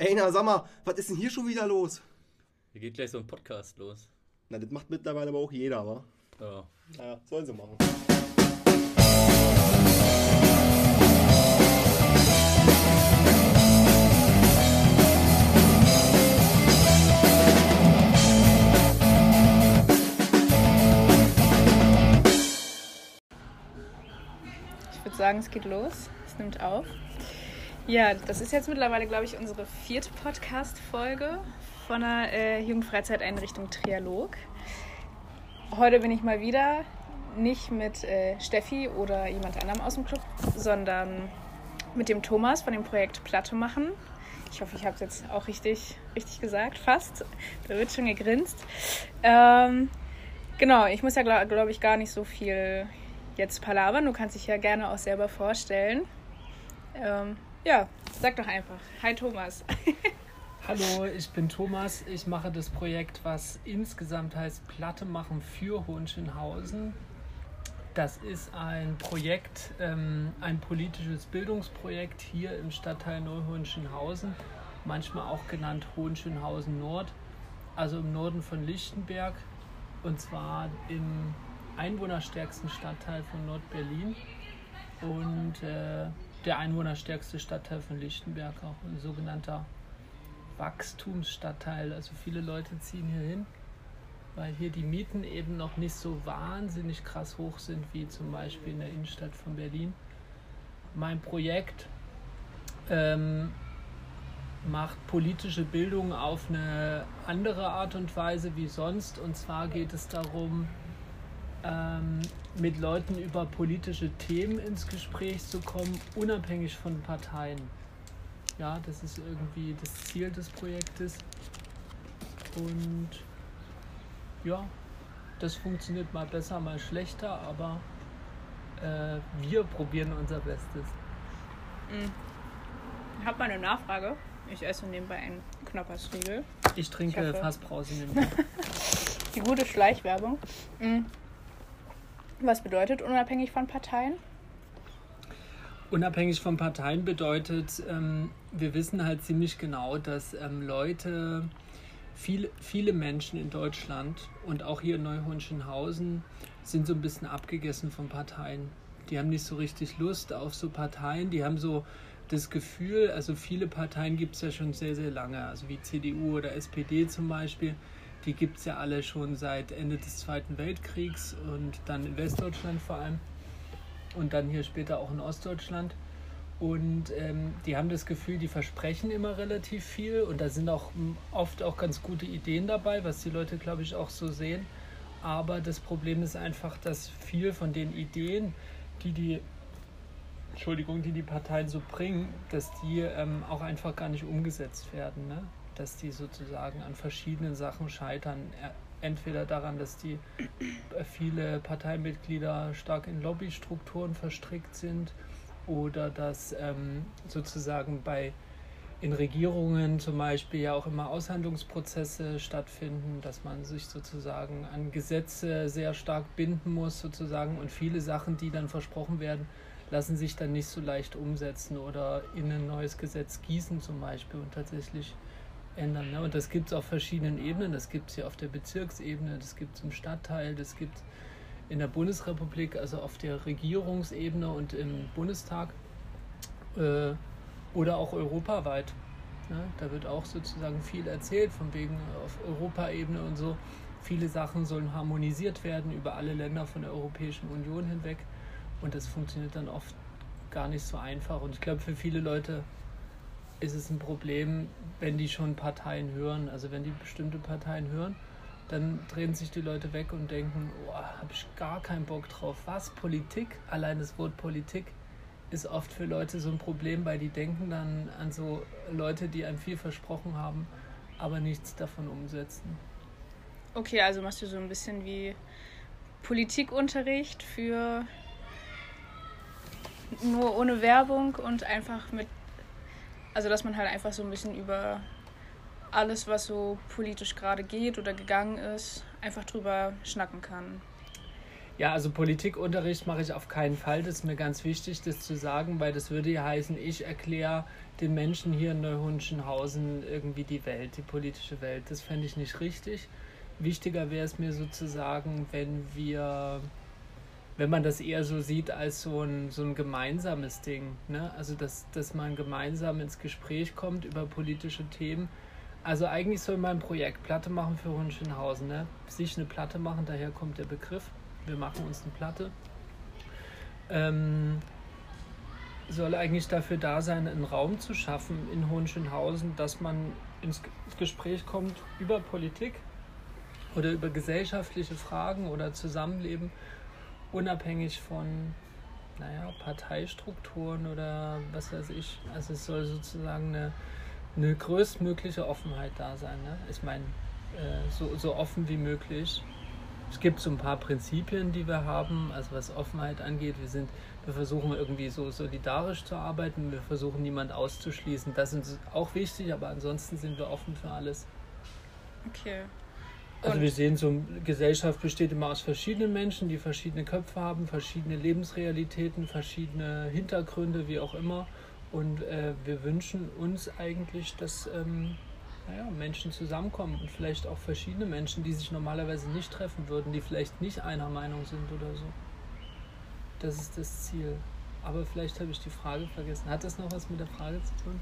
Ey, na sag mal, was ist denn hier schon wieder los? Hier geht gleich so ein Podcast los. Na, das macht mittlerweile aber auch jeder, wa? Ja. Ja, sollen sie machen. Ich würde sagen, es geht los. Es nimmt auf. Ja, das ist jetzt mittlerweile, glaube ich, unsere vierte Podcast-Folge von der äh, Jugendfreizeiteinrichtung Trialog. Heute bin ich mal wieder nicht mit äh, Steffi oder jemand anderem aus dem Club, sondern mit dem Thomas von dem Projekt Platte machen. Ich hoffe, ich habe es jetzt auch richtig, richtig gesagt, fast. Da wird schon gegrinst. Ähm, genau, ich muss ja, glaube glaub ich, gar nicht so viel jetzt palabern. Du kannst dich ja gerne auch selber vorstellen. Ähm, ja, sag doch einfach. Hi Thomas. Hallo, ich bin Thomas. Ich mache das Projekt, was insgesamt heißt Platte machen für Hohenschönhausen. Das ist ein Projekt, ähm, ein politisches Bildungsprojekt hier im Stadtteil Neuhohenschönhausen, manchmal auch genannt Hohenschönhausen Nord, also im Norden von Lichtenberg und zwar im einwohnerstärksten Stadtteil von Nordberlin und äh, der einwohnerstärkste Stadtteil von Lichtenberg, auch ein sogenannter Wachstumsstadtteil. Also viele Leute ziehen hier hin, weil hier die Mieten eben noch nicht so wahnsinnig krass hoch sind wie zum Beispiel in der Innenstadt von Berlin. Mein Projekt ähm, macht politische Bildung auf eine andere Art und Weise wie sonst. Und zwar geht es darum, ähm, mit Leuten über politische Themen ins Gespräch zu kommen, unabhängig von Parteien. Ja, das ist irgendwie das Ziel des Projektes. Und ja, das funktioniert mal besser, mal schlechter, aber äh, wir probieren unser Bestes. Ich habe mal eine Nachfrage. Ich esse nebenbei einen Knoppersriegel. Ich trinke Ich hoffe- Fassbrause nebenbei. Die gute Schleichwerbung. Was bedeutet unabhängig von Parteien? Unabhängig von Parteien bedeutet, ähm, wir wissen halt ziemlich genau, dass ähm, Leute, viele, viele Menschen in Deutschland und auch hier in Neuhohenschönhausen sind so ein bisschen abgegessen von Parteien. Die haben nicht so richtig Lust auf so Parteien. Die haben so das Gefühl, also viele Parteien gibt es ja schon sehr, sehr lange, also wie CDU oder SPD zum Beispiel. Die gibt es ja alle schon seit Ende des Zweiten Weltkriegs und dann in Westdeutschland vor allem und dann hier später auch in Ostdeutschland. Und ähm, die haben das Gefühl, die versprechen immer relativ viel und da sind auch m, oft auch ganz gute Ideen dabei, was die Leute, glaube ich, auch so sehen. Aber das Problem ist einfach, dass viel von den Ideen, die die, Entschuldigung, die die Parteien so bringen, dass die ähm, auch einfach gar nicht umgesetzt werden. Ne? Dass die sozusagen an verschiedenen Sachen scheitern. Entweder daran, dass die äh, viele Parteimitglieder stark in Lobbystrukturen verstrickt sind oder dass ähm, sozusagen bei in Regierungen zum Beispiel ja auch immer Aushandlungsprozesse stattfinden, dass man sich sozusagen an Gesetze sehr stark binden muss sozusagen und viele Sachen, die dann versprochen werden, lassen sich dann nicht so leicht umsetzen oder in ein neues Gesetz gießen zum Beispiel und tatsächlich ändern. Ne? Und das gibt es auf verschiedenen Ebenen. Das gibt es hier auf der Bezirksebene, das gibt es im Stadtteil, das gibt es in der Bundesrepublik, also auf der Regierungsebene und im Bundestag äh, oder auch europaweit. Ne? Da wird auch sozusagen viel erzählt, von wegen auf Europaebene und so. Viele Sachen sollen harmonisiert werden über alle Länder von der Europäischen Union hinweg. Und das funktioniert dann oft gar nicht so einfach. Und ich glaube, für viele Leute ist es ein Problem, wenn die schon Parteien hören. Also wenn die bestimmte Parteien hören, dann drehen sich die Leute weg und denken, oh, habe ich gar keinen Bock drauf. Was? Politik? Allein das Wort Politik ist oft für Leute so ein Problem, weil die denken dann an so Leute, die einem viel versprochen haben, aber nichts davon umsetzen. Okay, also machst du so ein bisschen wie Politikunterricht für nur ohne Werbung und einfach mit, also dass man halt einfach so ein bisschen über alles, was so politisch gerade geht oder gegangen ist, einfach drüber schnacken kann. Ja, also Politikunterricht mache ich auf keinen Fall. Das ist mir ganz wichtig, das zu sagen, weil das würde ja heißen, ich erkläre den Menschen hier in Neuhunschenhausen irgendwie die Welt, die politische Welt. Das fände ich nicht richtig. Wichtiger wäre es mir sozusagen, wenn wir, wenn man das eher so sieht als so ein, so ein gemeinsames Ding. Ne? Also, dass, dass man gemeinsam ins Gespräch kommt über politische Themen. Also eigentlich soll mein Projekt Platte machen für Hunschenhausen, ne? Sich eine Platte machen, daher kommt der Begriff wir machen uns eine Platte. Ähm, soll eigentlich dafür da sein, einen Raum zu schaffen in Hohenschönhausen, dass man ins Gespräch kommt über Politik oder über gesellschaftliche Fragen oder Zusammenleben, unabhängig von naja, Parteistrukturen oder was weiß ich. Also es soll sozusagen eine, eine größtmögliche Offenheit da sein. Ne? Ich meine, äh, so, so offen wie möglich es gibt so ein paar Prinzipien, die wir haben, also was Offenheit angeht. Wir sind, wir versuchen irgendwie so solidarisch zu arbeiten. Wir versuchen niemand auszuschließen. Das ist auch wichtig, aber ansonsten sind wir offen für alles. Okay. Und also wir sehen, so eine Gesellschaft besteht immer aus verschiedenen Menschen, die verschiedene Köpfe haben, verschiedene Lebensrealitäten, verschiedene Hintergründe, wie auch immer. Und äh, wir wünschen uns eigentlich, dass ähm, naja, Menschen zusammenkommen und vielleicht auch verschiedene Menschen, die sich normalerweise nicht treffen würden, die vielleicht nicht einer Meinung sind oder so. Das ist das Ziel. Aber vielleicht habe ich die Frage vergessen. Hat das noch was mit der Frage zu tun?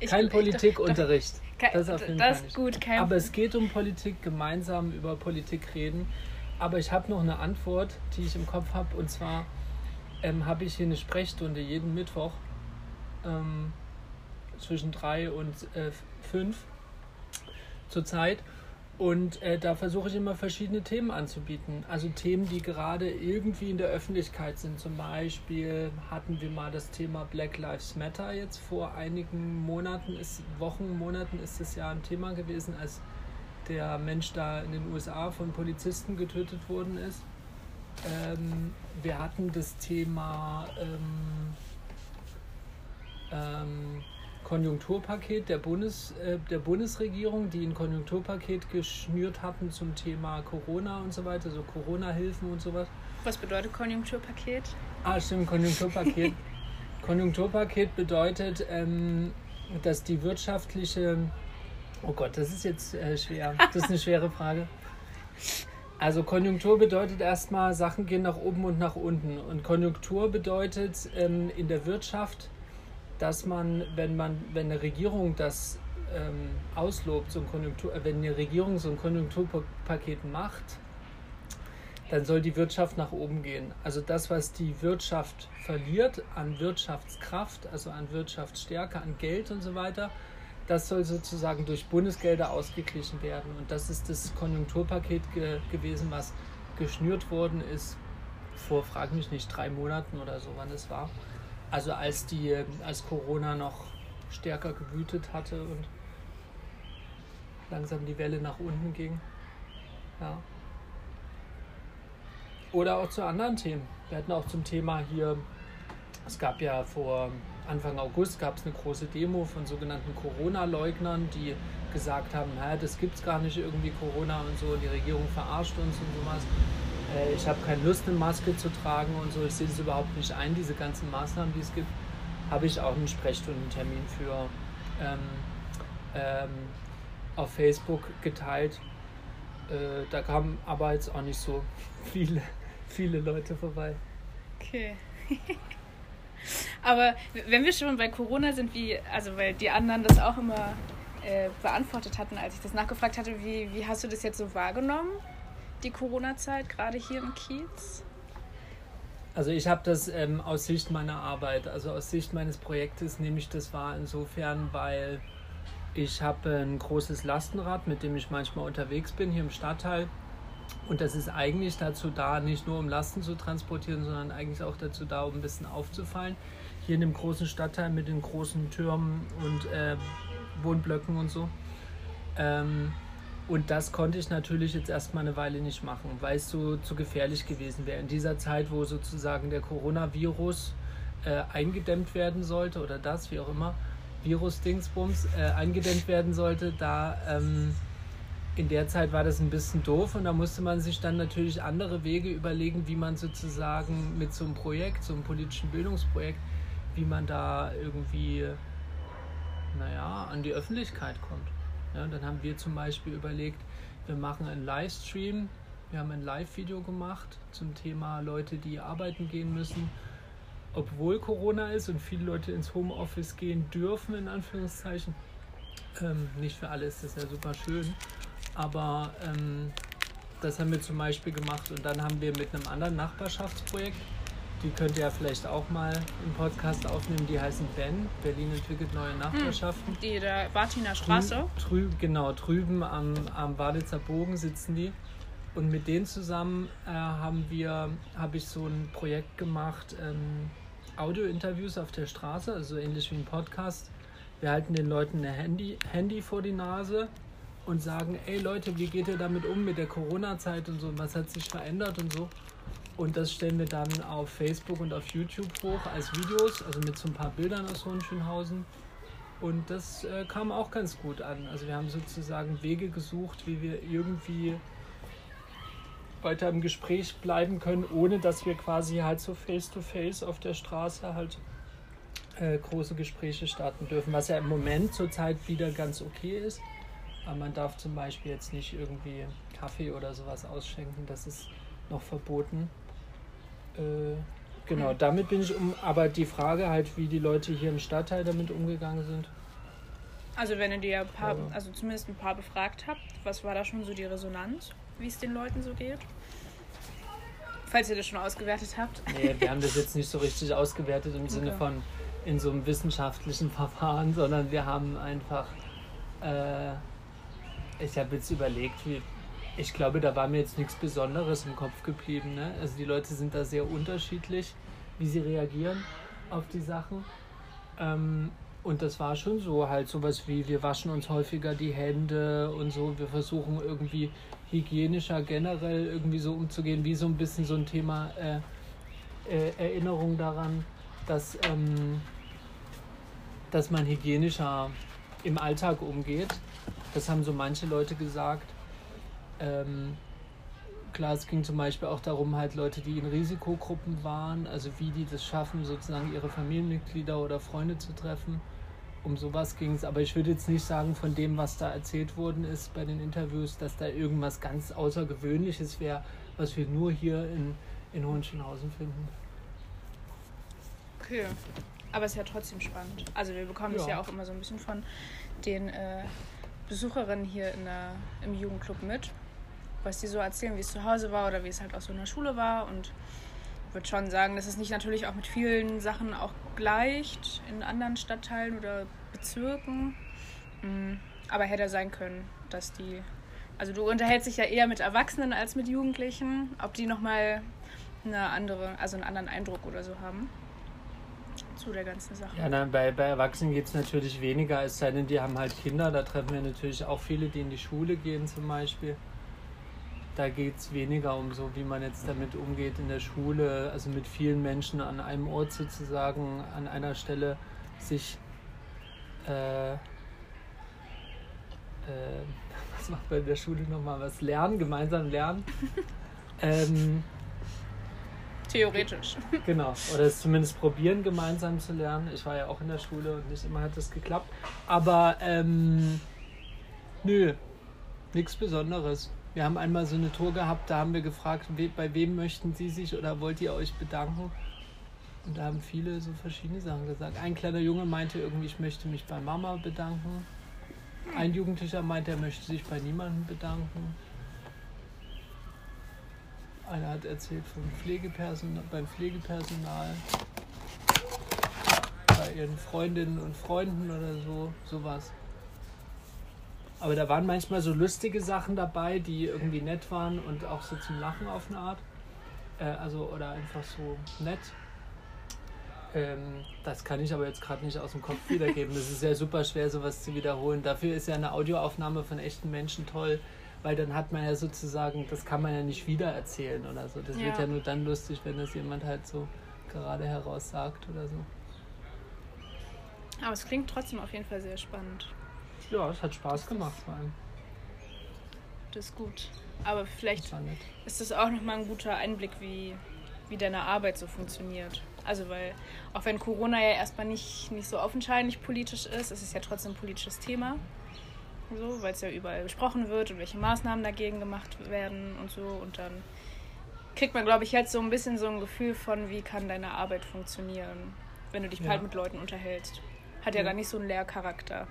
Kein Politikunterricht. Das, auf jeden das ist gut. Kein Aber es geht um Politik, gemeinsam über Politik reden. Aber ich habe noch eine Antwort, die ich im Kopf habe. Und zwar ähm, habe ich hier eine Sprechstunde jeden Mittwoch ähm, zwischen drei und äh, fünf zurzeit. Und äh, da versuche ich immer verschiedene Themen anzubieten. Also Themen, die gerade irgendwie in der Öffentlichkeit sind. Zum Beispiel hatten wir mal das Thema Black Lives Matter jetzt vor einigen Monaten, ist, Wochen, Monaten ist es ja ein Thema gewesen, als der Mensch da in den USA von Polizisten getötet worden ist. Ähm, wir hatten das Thema ähm, ähm, Konjunkturpaket der, Bundes, äh, der Bundesregierung, die ein Konjunkturpaket geschnürt hatten zum Thema Corona und so weiter, so Corona-Hilfen und sowas. Was bedeutet Konjunkturpaket? Ah, stimmt, Konjunkturpaket. Konjunkturpaket bedeutet, ähm, dass die wirtschaftliche. Oh Gott, das ist jetzt äh, schwer. Das ist eine schwere Frage. Also Konjunktur bedeutet erstmal, Sachen gehen nach oben und nach unten. Und Konjunktur bedeutet ähm, in der Wirtschaft, dass man, wenn man, wenn eine Regierung das ähm, auslobt, so ein Konjunktur, äh, wenn eine Regierung so ein Konjunkturpaket macht, dann soll die Wirtschaft nach oben gehen. Also das, was die Wirtschaft verliert an Wirtschaftskraft, also an Wirtschaftsstärke, an Geld und so weiter, das soll sozusagen durch Bundesgelder ausgeglichen werden. Und das ist das Konjunkturpaket ge gewesen, was geschnürt worden ist vor, frag mich nicht, drei Monaten oder so, wann es war. Also als die, als Corona noch stärker gewütet hatte und langsam die Welle nach unten ging. Ja. Oder auch zu anderen Themen. Wir hatten auch zum Thema hier, es gab ja vor Anfang August gab es eine große Demo von sogenannten Corona-Leugnern, die gesagt haben, das gibt es gar nicht irgendwie Corona und so, die Regierung verarscht uns und sowas äh, ich habe keine Lust, eine Maske zu tragen und so, ich sehe das überhaupt nicht ein, diese ganzen Maßnahmen, die es gibt, habe ich auch einen Sprechstundentermin für ähm, ähm, auf Facebook geteilt. Äh, da kamen aber jetzt auch nicht so viele, viele Leute vorbei. Okay. aber wenn wir schon bei Corona sind, wie, also weil die anderen das auch immer äh, beantwortet hatten, als ich das nachgefragt hatte, wie, wie hast du das jetzt so wahrgenommen? Die Corona-Zeit, gerade hier im Kiez? Also ich habe das ähm, aus Sicht meiner Arbeit, also aus Sicht meines Projektes nehme ich das wahr insofern, weil ich habe ein großes Lastenrad, mit dem ich manchmal unterwegs bin hier im Stadtteil. Und das ist eigentlich dazu da, nicht nur um Lasten zu transportieren, sondern eigentlich auch dazu da, um ein bisschen aufzufallen. Hier in dem großen Stadtteil mit den großen Türmen und äh, Wohnblöcken und so. Ähm, und das konnte ich natürlich jetzt erstmal eine Weile nicht machen, weil es so zu gefährlich gewesen wäre. In dieser Zeit, wo sozusagen der Coronavirus äh, eingedämmt werden sollte oder das, wie auch immer, Virus-Dingsbums äh, eingedämmt werden sollte, da ähm, in der Zeit war das ein bisschen doof und da musste man sich dann natürlich andere Wege überlegen, wie man sozusagen mit so einem Projekt, so einem politischen Bildungsprojekt, wie man da irgendwie, naja, an die Öffentlichkeit kommt. Ja, dann haben wir zum Beispiel überlegt, wir machen einen Livestream, wir haben ein Live-Video gemacht zum Thema Leute, die arbeiten gehen müssen, obwohl Corona ist und viele Leute ins Homeoffice gehen dürfen, in Anführungszeichen. Ähm, nicht für alle ist das ja super schön. Aber ähm, das haben wir zum Beispiel gemacht und dann haben wir mit einem anderen Nachbarschaftsprojekt, die könnt ihr ja vielleicht auch mal im Podcast aufnehmen, die heißen Ben, Berlin entwickelt neue Nachbarschaften. Die der Bartiner Straße. Trü, genau, drüben am, am Walitzer Bogen sitzen die. Und mit denen zusammen äh, haben wir, habe ich so ein Projekt gemacht, ähm, Audio-Interviews auf der Straße, also ähnlich wie ein Podcast. Wir halten den Leuten ein Handy, Handy vor die Nase und sagen, ey Leute, wie geht ihr damit um mit der Corona-Zeit und so, was hat sich verändert und so. Und das stellen wir dann auf Facebook und auf YouTube hoch als Videos, also mit so ein paar Bildern aus Hohenschönhausen. Und das äh, kam auch ganz gut an. Also wir haben sozusagen Wege gesucht, wie wir irgendwie weiter im Gespräch bleiben können, ohne dass wir quasi halt so face-to-face -face auf der Straße halt äh, große Gespräche starten dürfen, was ja im Moment zurzeit wieder ganz okay ist. Aber man darf zum Beispiel jetzt nicht irgendwie Kaffee oder sowas ausschenken, das ist noch verboten. Äh, genau, damit bin ich um. Aber die Frage halt, wie die Leute hier im Stadtteil damit umgegangen sind. Also wenn ihr die ein paar, Ja. also zumindest ein paar befragt habt, was war da schon so die Resonanz, wie es den Leuten so geht? Falls ihr das schon ausgewertet habt. Nee, wir haben das jetzt nicht so richtig ausgewertet im Sinne Okay. von in so einem wissenschaftlichen Verfahren, sondern wir haben einfach. Äh, ich habe jetzt überlegt, wie. Ich glaube, da war mir jetzt nichts Besonderes im Kopf geblieben. Ne? Also die Leute sind da sehr unterschiedlich, wie sie reagieren auf die Sachen. Ähm, und das war schon so, halt sowas wie, wir waschen uns häufiger die Hände und so. Wir versuchen irgendwie hygienischer generell irgendwie so umzugehen, wie so ein bisschen so ein Thema äh, äh, Erinnerung daran, dass, ähm, dass man hygienischer im Alltag umgeht. Das haben so manche Leute gesagt. Ähm, klar, es ging zum Beispiel auch darum, halt Leute, die in Risikogruppen waren, also wie die das schaffen, sozusagen ihre Familienmitglieder oder Freunde zu treffen. Um sowas ging es. Aber ich würde jetzt nicht sagen, von dem, was da erzählt worden ist bei den Interviews, dass da irgendwas ganz Außergewöhnliches wäre, was wir nur hier in, in Hohenschönhausen finden. Okay. Aber es ist ja trotzdem spannend. Also wir bekommen es Ja. ja auch immer so ein bisschen von den äh, Besucherinnen hier in der, im Jugendclub mit, was die so erzählen, wie es zu Hause war oder wie es halt auch so in der Schule war. Und ich würde schon sagen, dass es nicht natürlich auch mit vielen Sachen auch gleicht in anderen Stadtteilen oder Bezirken. Mm, Aber hätte sein können, dass die. Also du unterhältst dich ja eher mit Erwachsenen als mit Jugendlichen, ob die nochmal eine andere, also einen anderen Eindruck oder so haben zu der ganzen Sache. Ja, na, bei, bei Erwachsenen geht es natürlich weniger, es sei denn, die haben halt Kinder. Da treffen wir natürlich auch viele, die in die Schule gehen zum Beispiel. Da geht es weniger um so, wie man jetzt damit umgeht in der Schule, also mit vielen Menschen an einem Ort sozusagen, an einer Stelle sich, äh, äh, was macht man in der Schule nochmal, was lernen, gemeinsam lernen. ähm, Theoretisch. Genau, oder es zumindest probieren, gemeinsam zu lernen. Ich war ja auch in der Schule und nicht immer hat das geklappt. Aber ähm, nö, nichts Besonderes. Wir haben einmal so eine Tour gehabt, da haben wir gefragt, bei wem möchten Sie sich oder wollt ihr euch bedanken? Und da haben viele so verschiedene Sachen gesagt. Ein kleiner Junge meinte irgendwie, ich möchte mich bei Mama bedanken. Ein Jugendlicher meinte, er möchte sich bei niemandem bedanken. Einer hat erzählt vom Pflegepersonal, beim Pflegepersonal, bei ihren Freundinnen und Freunden oder so, sowas. Aber da waren manchmal so lustige Sachen dabei, die irgendwie nett waren und auch so zum Lachen auf eine Art. Äh, also, oder einfach so nett. Ähm, das kann ich aber jetzt gerade nicht aus dem Kopf wiedergeben. Das ist ja super schwer, sowas zu wiederholen. Dafür ist ja eine Audioaufnahme von echten Menschen toll, weil dann hat man ja sozusagen, das kann man ja nicht wiedererzählen oder so. Das wird Ja. ja nur dann lustig, wenn das jemand halt so gerade heraus sagt oder so. Aber es klingt trotzdem auf jeden Fall sehr spannend. Ja, es hat Spaß gemacht vor allem. das ist gut. Aber vielleicht Das ist das auch nochmal ein guter Einblick, wie, wie deine Arbeit so funktioniert. Also weil, auch wenn Corona ja erstmal nicht, nicht so augenscheinlich politisch ist, ist es ja trotzdem ein politisches Thema. So, weil es ja überall besprochen wird und welche Maßnahmen dagegen gemacht werden und so. Und dann kriegt man, glaube ich, jetzt so ein bisschen so ein Gefühl von, wie kann deine Arbeit funktionieren, wenn du dich Ja. halt mit Leuten unterhältst. Hat ja, Ja. gar nicht so einen Lehrcharakter.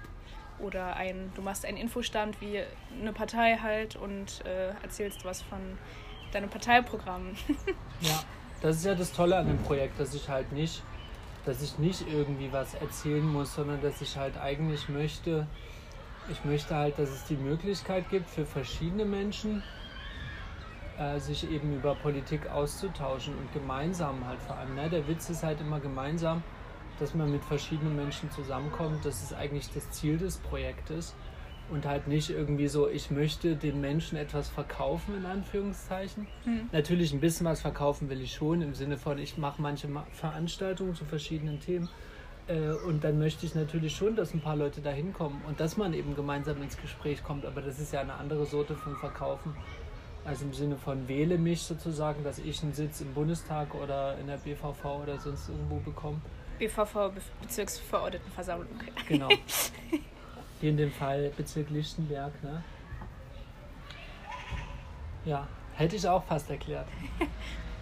Oder ein, du machst einen Infostand wie eine Partei halt und äh, erzählst was von deinem Parteiprogramm. Ja, das ist ja das Tolle an dem Projekt, dass ich halt nicht, dass ich nicht irgendwie was erzählen muss, sondern dass ich halt eigentlich möchte, ich möchte halt, dass es die Möglichkeit gibt für verschiedene Menschen, äh, sich eben über Politik auszutauschen und gemeinsam halt vor allem. Ne? Der Witz ist halt immer gemeinsam, dass man mit verschiedenen Menschen zusammenkommt. Das ist eigentlich das Ziel des Projektes. Und halt nicht irgendwie so, ich möchte den Menschen etwas verkaufen, in Anführungszeichen. Hm. Natürlich ein bisschen was verkaufen will ich schon, im Sinne von, ich mache manche Ma- Veranstaltungen zu verschiedenen Themen. Äh, und dann möchte ich natürlich schon, dass ein paar Leute da hinkommen und dass man eben gemeinsam ins Gespräch kommt. Aber das ist ja eine andere Sorte von Verkaufen. Also im Sinne von wähle mich sozusagen, dass ich einen Sitz im Bundestag oder in der BVV oder sonst irgendwo bekomme. BVV, Be Bezirksverordnetenversammlung. Genau. Hier in dem Fall Bezirk Lichtenberg, ne? Ja, hätte ich auch fast erklärt.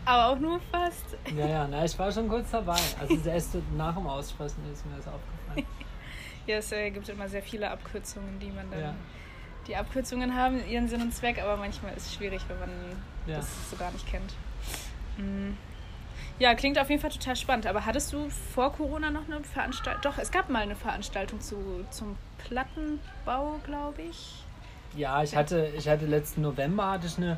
Aber auch nur fast. Ja, ja, na, ich war schon kurz dabei. Also erst nach dem Aussprechen ist mir das aufgefallen. Ja, es äh, gibt immer sehr viele Abkürzungen, die man dann. Ja. Die Abkürzungen haben ihren Sinn und Zweck, aber manchmal ist es schwierig, wenn man Ja. das so gar nicht kennt. Hm. Ja, klingt auf jeden Fall total spannend. Aber hattest du vor Corona noch eine Veranstaltung? Doch, es gab mal eine Veranstaltung zu, zum Plattenbau, glaube ich. Ja, ich hatte, ich hatte letzten November hatte ich eine,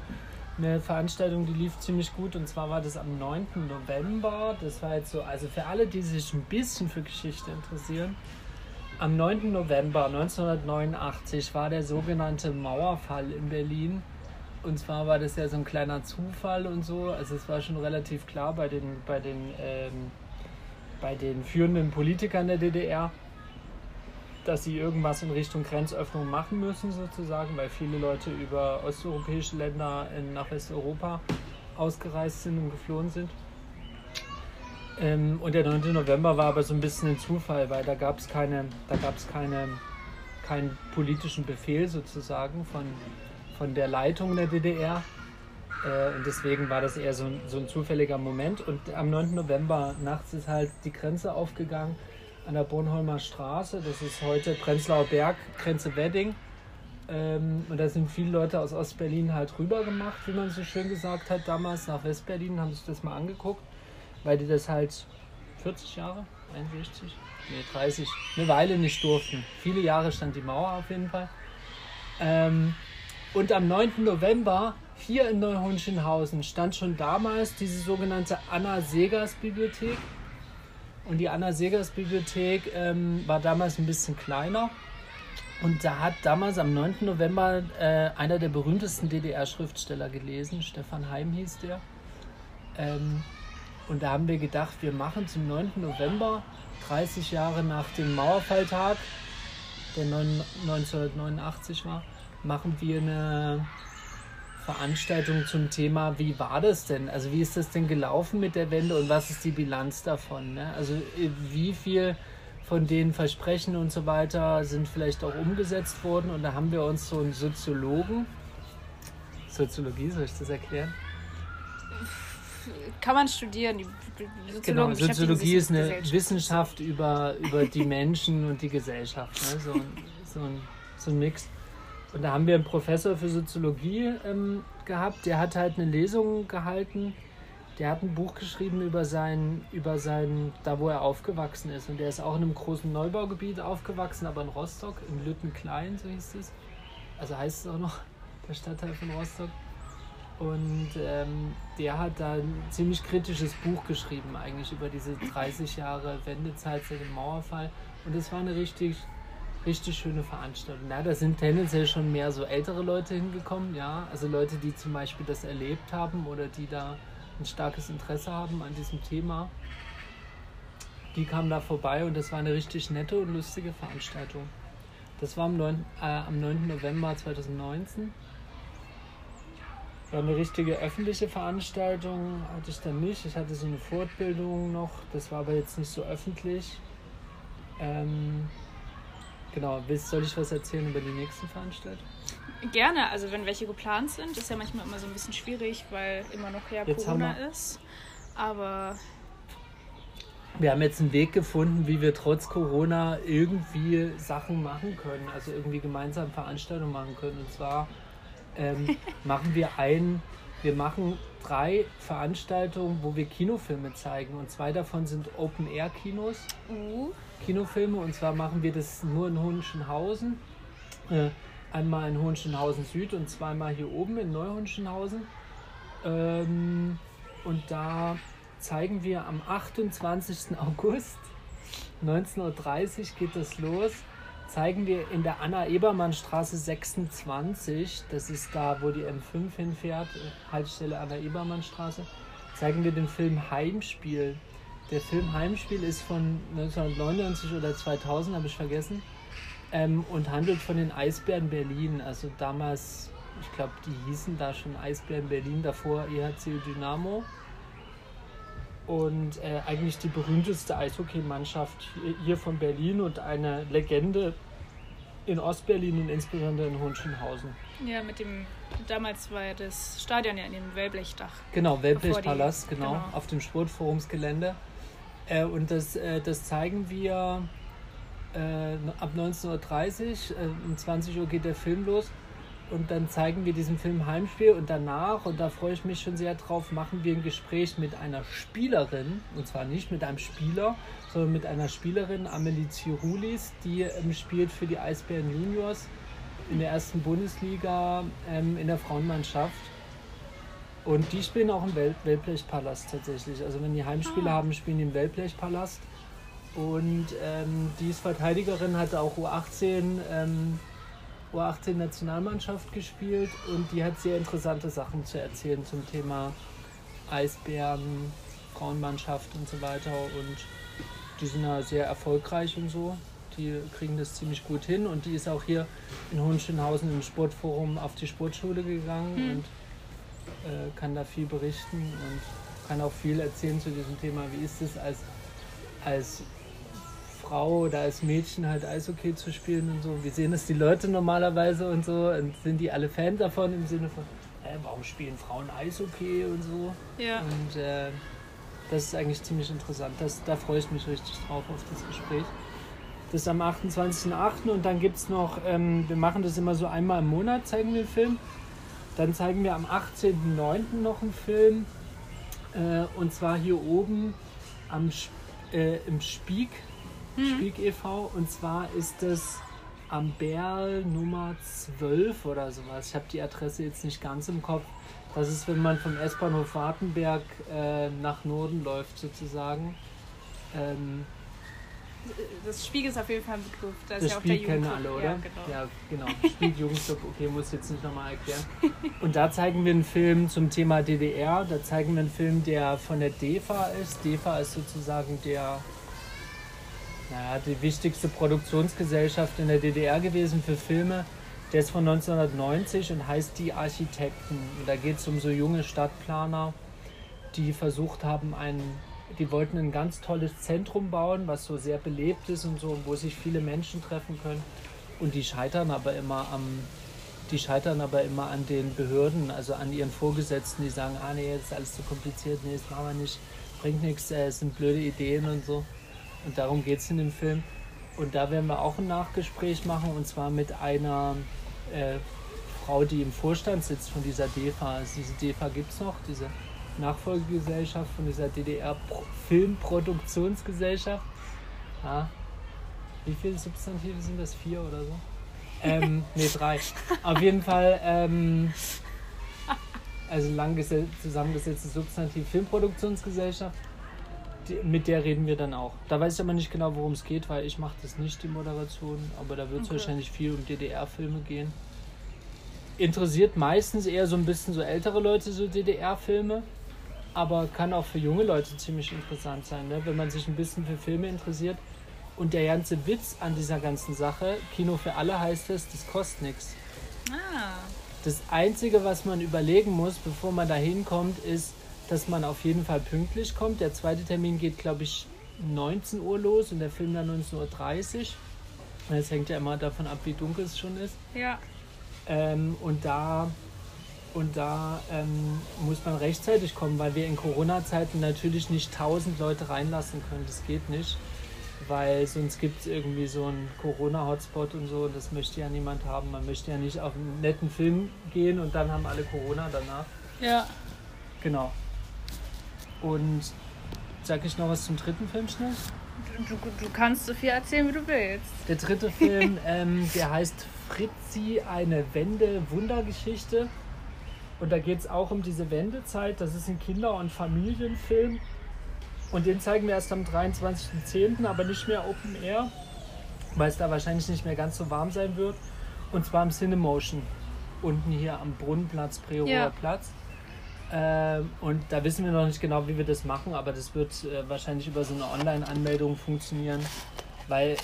eine Veranstaltung, die lief ziemlich gut. Und zwar war das am 9. November. Das war jetzt so, also für alle, die sich ein bisschen für Geschichte interessieren. Am 9. November 1989 war der sogenannte Mauerfall in Berlin. Und zwar war das ja so ein kleiner Zufall und so. Also es war schon relativ klar bei den, bei den, ähm, bei den führenden Politikern der DDR, dass sie irgendwas in Richtung Grenzöffnung machen müssen, sozusagen, weil viele Leute über osteuropäische Länder in, nach Westeuropa ausgereist sind und geflohen sind. Ähm, und der 9. November war aber so ein bisschen ein Zufall, weil da gab es keine, keine, keinen politischen Befehl sozusagen von, von der Leitung der DDR. Äh, und deswegen war das eher so ein, so ein zufälliger Moment. Und am 9. November nachts ist halt die Grenze aufgegangen an der Bornholmer Straße. Das ist heute Prenzlauer Berg, Grenze Wedding. Ähm, und da sind viele Leute aus Ostberlin halt rüber gemacht, wie man so schön gesagt hat, damals nach Westberlin, haben sich das mal angeguckt, weil die das halt 40 Jahre, 61, nee 30, eine Weile nicht durften. Viele Jahre stand die Mauer auf jeden Fall. Ähm, und am 9. November hier in Neuhohenschönhausen stand schon damals diese sogenannte Anna Segers Bibliothek. Und die Anna Segers Bibliothek ähm, war damals ein bisschen kleiner. Und da hat damals am 9. November äh, einer der berühmtesten DDR-Schriftsteller gelesen, Stefan Heim hieß der. Ähm, und da haben wir gedacht, wir machen zum 9. November, 30 Jahre nach dem Mauerfalltag, der 9, 1989 war, machen wir eine Veranstaltung zum Thema, wie war das denn? Also wie ist das denn gelaufen mit der Wende und was ist die Bilanz davon? Ne? Also äh, wie viel von den Versprechen und so weiter sind vielleicht auch umgesetzt worden und da haben wir uns so einen Soziologen, Soziologie, soll ich das erklären? Kann man studieren. Die Genau, Soziologen beschäftigen Soziologie ist eine. Wissenschaft über, über die Menschen und die Gesellschaft. Ne? So, ein, so, ein, so ein Mix. Und da haben wir einen Professor für Soziologie ähm, gehabt, der hat halt eine Lesung gehalten. Der hat ein Buch geschrieben über sein, über sein, da wo er aufgewachsen ist. Und der ist auch in einem großen Neubaugebiet aufgewachsen, aber in Rostock, in Lüttenklein, so hieß es. Also heißt es auch noch, der Stadtteil von Rostock. Und ähm, der hat da ein ziemlich kritisches Buch geschrieben, eigentlich über diese 30 Jahre Wendezeit seit dem Mauerfall. Und es war eine richtig, richtig schöne Veranstaltung. Ja, da sind tendenziell schon mehr so ältere Leute hingekommen, ja. Also Leute, die zum Beispiel das erlebt haben oder die da ein starkes Interesse haben an diesem Thema. Die kamen da vorbei und das war eine richtig nette und lustige Veranstaltung. Das war am 9, äh, am 9. November 2019. Ja, eine richtige öffentliche Veranstaltung hatte ich dann nicht. Ich hatte so eine Fortbildung noch, das war aber jetzt nicht so öffentlich. Ähm, genau, willst, soll ich was erzählen über die nächsten Veranstaltungen? Gerne, also wenn welche geplant sind, ist ja manchmal immer so ein bisschen schwierig, weil immer noch ja Jetzt Corona ist. Aber Wir haben jetzt einen Weg gefunden, wie wir trotz Corona irgendwie Sachen machen können, also irgendwie gemeinsam Veranstaltungen machen können. Und zwar ähm, machen wir ein, wir machen drei Veranstaltungen, wo wir Kinofilme zeigen. Und zwei davon sind Open-Air-Kinos. uh, Kinofilme und zwar machen wir das nur in Hohenschönhausen. Äh, einmal in Hohenschönhausen Süd und zweimal hier oben in Neuhohenschönhausen. Ähm, und da zeigen wir am 28. August 19.30 Uhr geht das los. Zeigen wir in der Anna-Ebermann-Straße 26, das ist da, wo die M5 hinfährt, Haltestelle Anna-Ebermann-Straße, zeigen wir den Film Heimspiel. Der Film Heimspiel ist von 1999 oder 2000, habe ich vergessen, ähm, und handelt von den Eisbären Berlin. Also damals, ich glaube, die hießen da schon Eisbären Berlin, davor EHC Dynamo. Und äh, eigentlich die berühmteste Eishockeymannschaft hier- von Berlin und eine Legende in Ostberlin und insbesondere in Hohenschönhausen. ja, mit dem, damals war ja das Stadion ja in dem Wellblechdach. Genau, Bevor Weltbilderpalast, die- genau, genau. auf dem Sportforumsgelände. Äh, und das, äh, das zeigen wir äh, ab 19.30 Uhr. Äh, um 20 Uhr geht der Film los. Und dann zeigen wir diesen Film Heimspiel und danach, und da freue ich mich schon sehr drauf, machen wir ein Gespräch mit einer Spielerin, und zwar nicht mit einem Spieler, sondern mit einer Spielerin, Amelie Zirulis, die ähm, spielt für die Eisbären Juniors in der ersten Bundesliga ähm, in der Frauenmannschaft. Und die spielen auch im Wel Wellblechpalast tatsächlich. Also wenn die Heimspiele Ah. haben, spielen die im Wellblechpalast. Und ähm, die ist Verteidigerin, hatte auch U18, ähm, U18 Nationalmannschaft gespielt und die hat sehr interessante Sachen zu erzählen zum Thema Eisbären, Frauenmannschaft und so weiter. Und die sind da sehr erfolgreich und so. Die kriegen das ziemlich gut hin und die ist auch hier in Hohenschönhausen im Sportforum auf die Sportschule gegangen Mhm. und äh, kann da viel berichten und kann auch viel erzählen zu diesem Thema. Wie ist es als, als Frau oder als Mädchen halt Eishockey zu spielen und so? Wie sehen das die Leute normalerweise und so? Und sind die alle Fan davon im Sinne von, äh, warum spielen Frauen Eishockey und so? Ja. Und äh, das ist eigentlich ziemlich interessant. Das, da freue ich mich richtig drauf auf das Gespräch. Das ist am 28.08. und dann gibt es noch, ähm, wir machen das immer so einmal im Monat, zeigen wir einen Film. Dann zeigen wir am 18.09. noch einen Film. Äh, und zwar hier oben am, äh, im Spiek, Spiek e.V. Und zwar ist das am Berl Nummer 12 oder sowas. Ich habe die Adresse jetzt nicht ganz im Kopf. Das ist, wenn man vom S-Bahnhof Wartenberg äh, nach Norden läuft, sozusagen. Ähm, Das Spiegel ist auf jeden Fall ein Begriff. Da ist das ja auch der kennen alle, oder? Ja, genau. Ja, genau. Spiel Jugendclub, okay, muss ich jetzt nicht nochmal erklären. Und da zeigen wir einen Film zum Thema DDR. Da zeigen wir einen Film, der von der DEFA ist. DEFA ist sozusagen der, naja, die wichtigste Produktionsgesellschaft in der DDR gewesen für Filme. Der ist von 1990 und heißt Die Architekten. Und da geht es um so junge Stadtplaner, die versucht haben, ein, die wollten ein ganz tolles Zentrum bauen, was so sehr belebt ist und so, wo sich viele Menschen treffen können. Und die scheitern aber immer am, die scheitern aber immer an den Behörden, also an ihren Vorgesetzten, die sagen, ah nee, das ist alles zu kompliziert, nee, das machen wir nicht, bringt nichts, äh, es sind blöde Ideen und so. Und darum geht es in dem Film. Und da werden wir auch ein Nachgespräch machen und zwar mit einer äh, Frau, die im Vorstand sitzt von dieser DEFA. Also diese DEFA gibt es noch, diese Nachfolgegesellschaft von dieser DDR-Filmproduktionsgesellschaft. Ja. Wie viele Substantive sind das? Vier oder so? Ähm, nee, drei. Auf jeden Fall, ähm, also lang gese- zusammengesetzte Substantiv Filmproduktionsgesellschaft. Die, mit der reden wir dann auch. Da weiß ich aber nicht genau, worum es geht, weil ich mache das nicht, die Moderation. Aber da wird es Okay. wahrscheinlich viel um DDR-Filme gehen. Interessiert meistens eher so ein bisschen so ältere Leute, so DDR-Filme. Aber kann auch für junge Leute ziemlich interessant sein, ne? wenn man sich ein bisschen für Filme interessiert. Und der ganze Witz an dieser ganzen Sache, Kino für alle heißt es, das kostet nichts. Ah, Das Einzige, was man überlegen muss, bevor man da hinkommt, ist, dass man auf jeden Fall pünktlich kommt. Der zweite Termin geht, glaube ich, 19 Uhr los und der Film dann 19.30 Uhr. Es hängt ja immer davon ab, wie dunkel es schon ist. Ja. Ähm, und da, und da ähm, muss man rechtzeitig kommen, weil wir in Corona-Zeiten natürlich nicht 1000 Leute reinlassen können. Das geht nicht, weil sonst gibt es irgendwie so einen Corona-Hotspot und so. Und das möchte ja niemand haben. Man möchte ja nicht auf einen netten Film gehen und dann haben alle Corona danach. Ja. Genau. Und sag ich noch was zum dritten Film schnell? Du, du kannst so viel erzählen, wie du willst. Der dritte Film, ähm, der heißt Fritzi, eine Wende-Wundergeschichte. Und da geht es auch um diese Wendezeit. Das ist ein Kinder- und Familienfilm. Und den zeigen wir erst am 23.10., aber nicht mehr Open Air, weil es da wahrscheinlich nicht mehr ganz so warm sein wird. Und zwar im Cinemotion, unten hier am Brunnenplatz, Prehofer Ja. Platz. Ähm, und da wissen wir noch nicht genau, wie wir das machen, aber das wird äh, wahrscheinlich über so eine Online-Anmeldung funktionieren, weil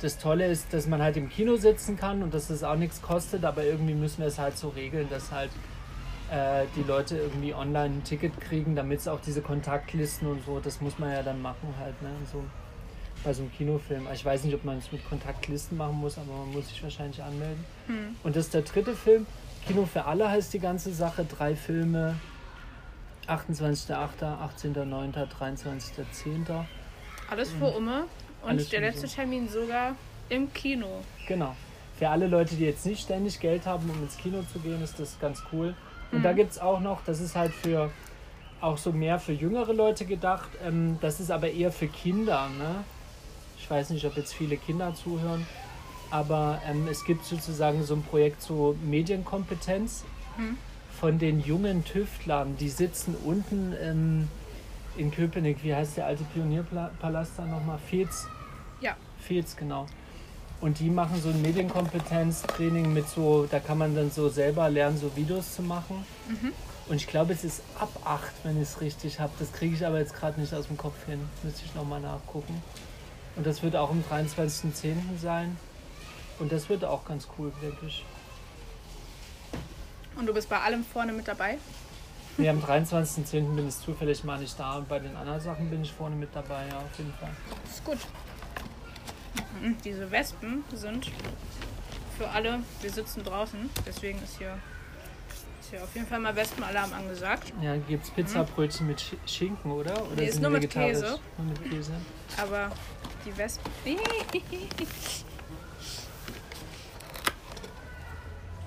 das Tolle ist, dass man halt im Kino sitzen kann und dass das auch nichts kostet, aber irgendwie müssen wir es halt so regeln, dass halt äh, die Leute irgendwie online ein Ticket kriegen, damit es auch diese Kontaktlisten und so, das muss man ja dann machen halt, ne? So, bei so einem Kinofilm. Ich weiß nicht, ob man es mit Kontaktlisten machen muss, aber man muss sich wahrscheinlich anmelden. Hm. Und das ist der dritte Film. Kino für alle heißt die ganze Sache. Drei Filme. 28.8., 18.9., 23.10. Alles für Umme. Und Alles der letzte so. Termin sogar im Kino. Genau. Für alle Leute, die jetzt nicht ständig Geld haben, um ins Kino zu gehen, ist das ganz cool. Und Mhm. da gibt es auch noch, das ist halt für auch so mehr für jüngere Leute gedacht. Ähm, das ist aber eher für Kinder. Ne? Ich weiß nicht, ob jetzt viele Kinder zuhören, aber ähm, es gibt sozusagen so ein Projekt zur Medienkompetenz Mhm. Von den jungen Tüftlern. Die sitzen unten ähm, in Köpenick. Wie heißt der alte Pionierpalast da nochmal? Fez. Ja. Fez, genau. Und die machen so ein Medienkompetenztraining mit so, da kann man dann so selber lernen, so Videos zu machen. Mhm. Und ich glaube, es ist ab 8, wenn ich es richtig habe. Das kriege ich aber jetzt gerade nicht aus dem Kopf hin. Müsste ich nochmal nachgucken. Und das wird auch am 23.10. sein. Und das wird auch ganz cool, denke ich. Und du bist bei allem vorne mit dabei? Nee, am 23.10. bin ich zufällig mal nicht da. Und bei den anderen Sachen bin ich vorne mit dabei, ja, auf jeden Fall. Das ist gut. Mhm. Diese Wespen sind für alle, wir sitzen draußen, deswegen ist hier, ist hier auf jeden Fall mal Wespenalarm angesagt. Ja, gibt es Pizzabrötchen mit Sch Schinken, oder? Oder Nee, ist nur mit? Käse. Nur mit Käse. Aber die Wespen.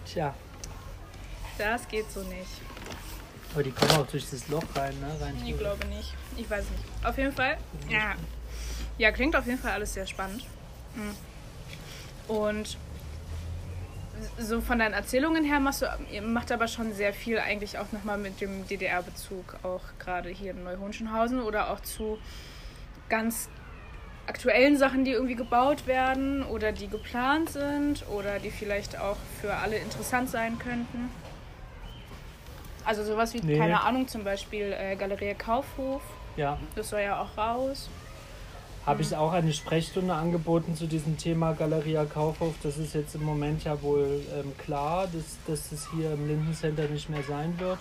Tja, Das geht so nicht. aber die kommen auch durch das Loch rein, ne? Rein Ich glaube nicht. Ich weiß nicht. Auf jeden Fall. Ja. Ja, klingt auf jeden Fall alles sehr spannend. Mhm. Und so von deinen Erzählungen her machst du, macht aber schon sehr viel eigentlich auch nochmal mit dem DDR-Bezug, auch gerade hier in Neuhohenschenhausen oder auch zu ganz aktuellen Sachen, die irgendwie gebaut werden oder die geplant sind oder die vielleicht auch für alle interessant sein könnten. Also sowas wie, Nee. keine Ahnung, zum Beispiel äh, Galerie Kaufhof, Ja, das soll ja auch raus. habe ich auch eine Sprechstunde angeboten zu diesem Thema Galeria Kaufhof. Das ist jetzt im Moment ja wohl ähm, klar, dass, dass es hier im Lindencenter nicht mehr sein wird.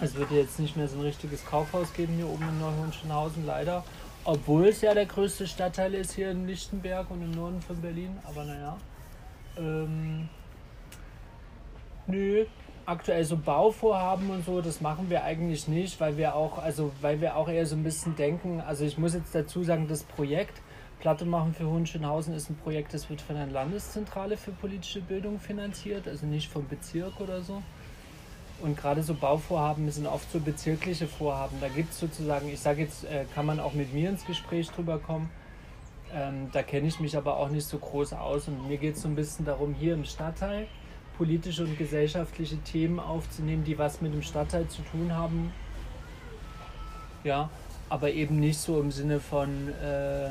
Es wird jetzt nicht mehr so ein richtiges Kaufhaus geben hier oben in Neuhohenschenhausen, leider. Obwohl es ja der größte Stadtteil ist hier in Lichtenberg und im Norden von Berlin. Aber naja. Ähm, nö, aktuell so Bauvorhaben und so, das machen wir eigentlich nicht, weil wir auch, also weil wir auch eher so ein bisschen denken, also ich muss jetzt dazu sagen, das Projekt Platte machen für Hohenschönhausen ist ein Projekt, das wird von der Landeszentrale für politische Bildung finanziert, also nicht vom Bezirk oder so. Und gerade so Bauvorhaben sind oft so bezirkliche Vorhaben. Da gibt es sozusagen, ich sage jetzt, äh, kann man auch mit mir ins Gespräch drüber kommen. Ähm, da kenne ich mich aber auch nicht so groß aus. Und mir geht es so ein bisschen darum, hier im Stadtteil politische und gesellschaftliche Themen aufzunehmen, die was mit dem Stadtteil zu tun haben. Ja, aber eben nicht so im Sinne von äh,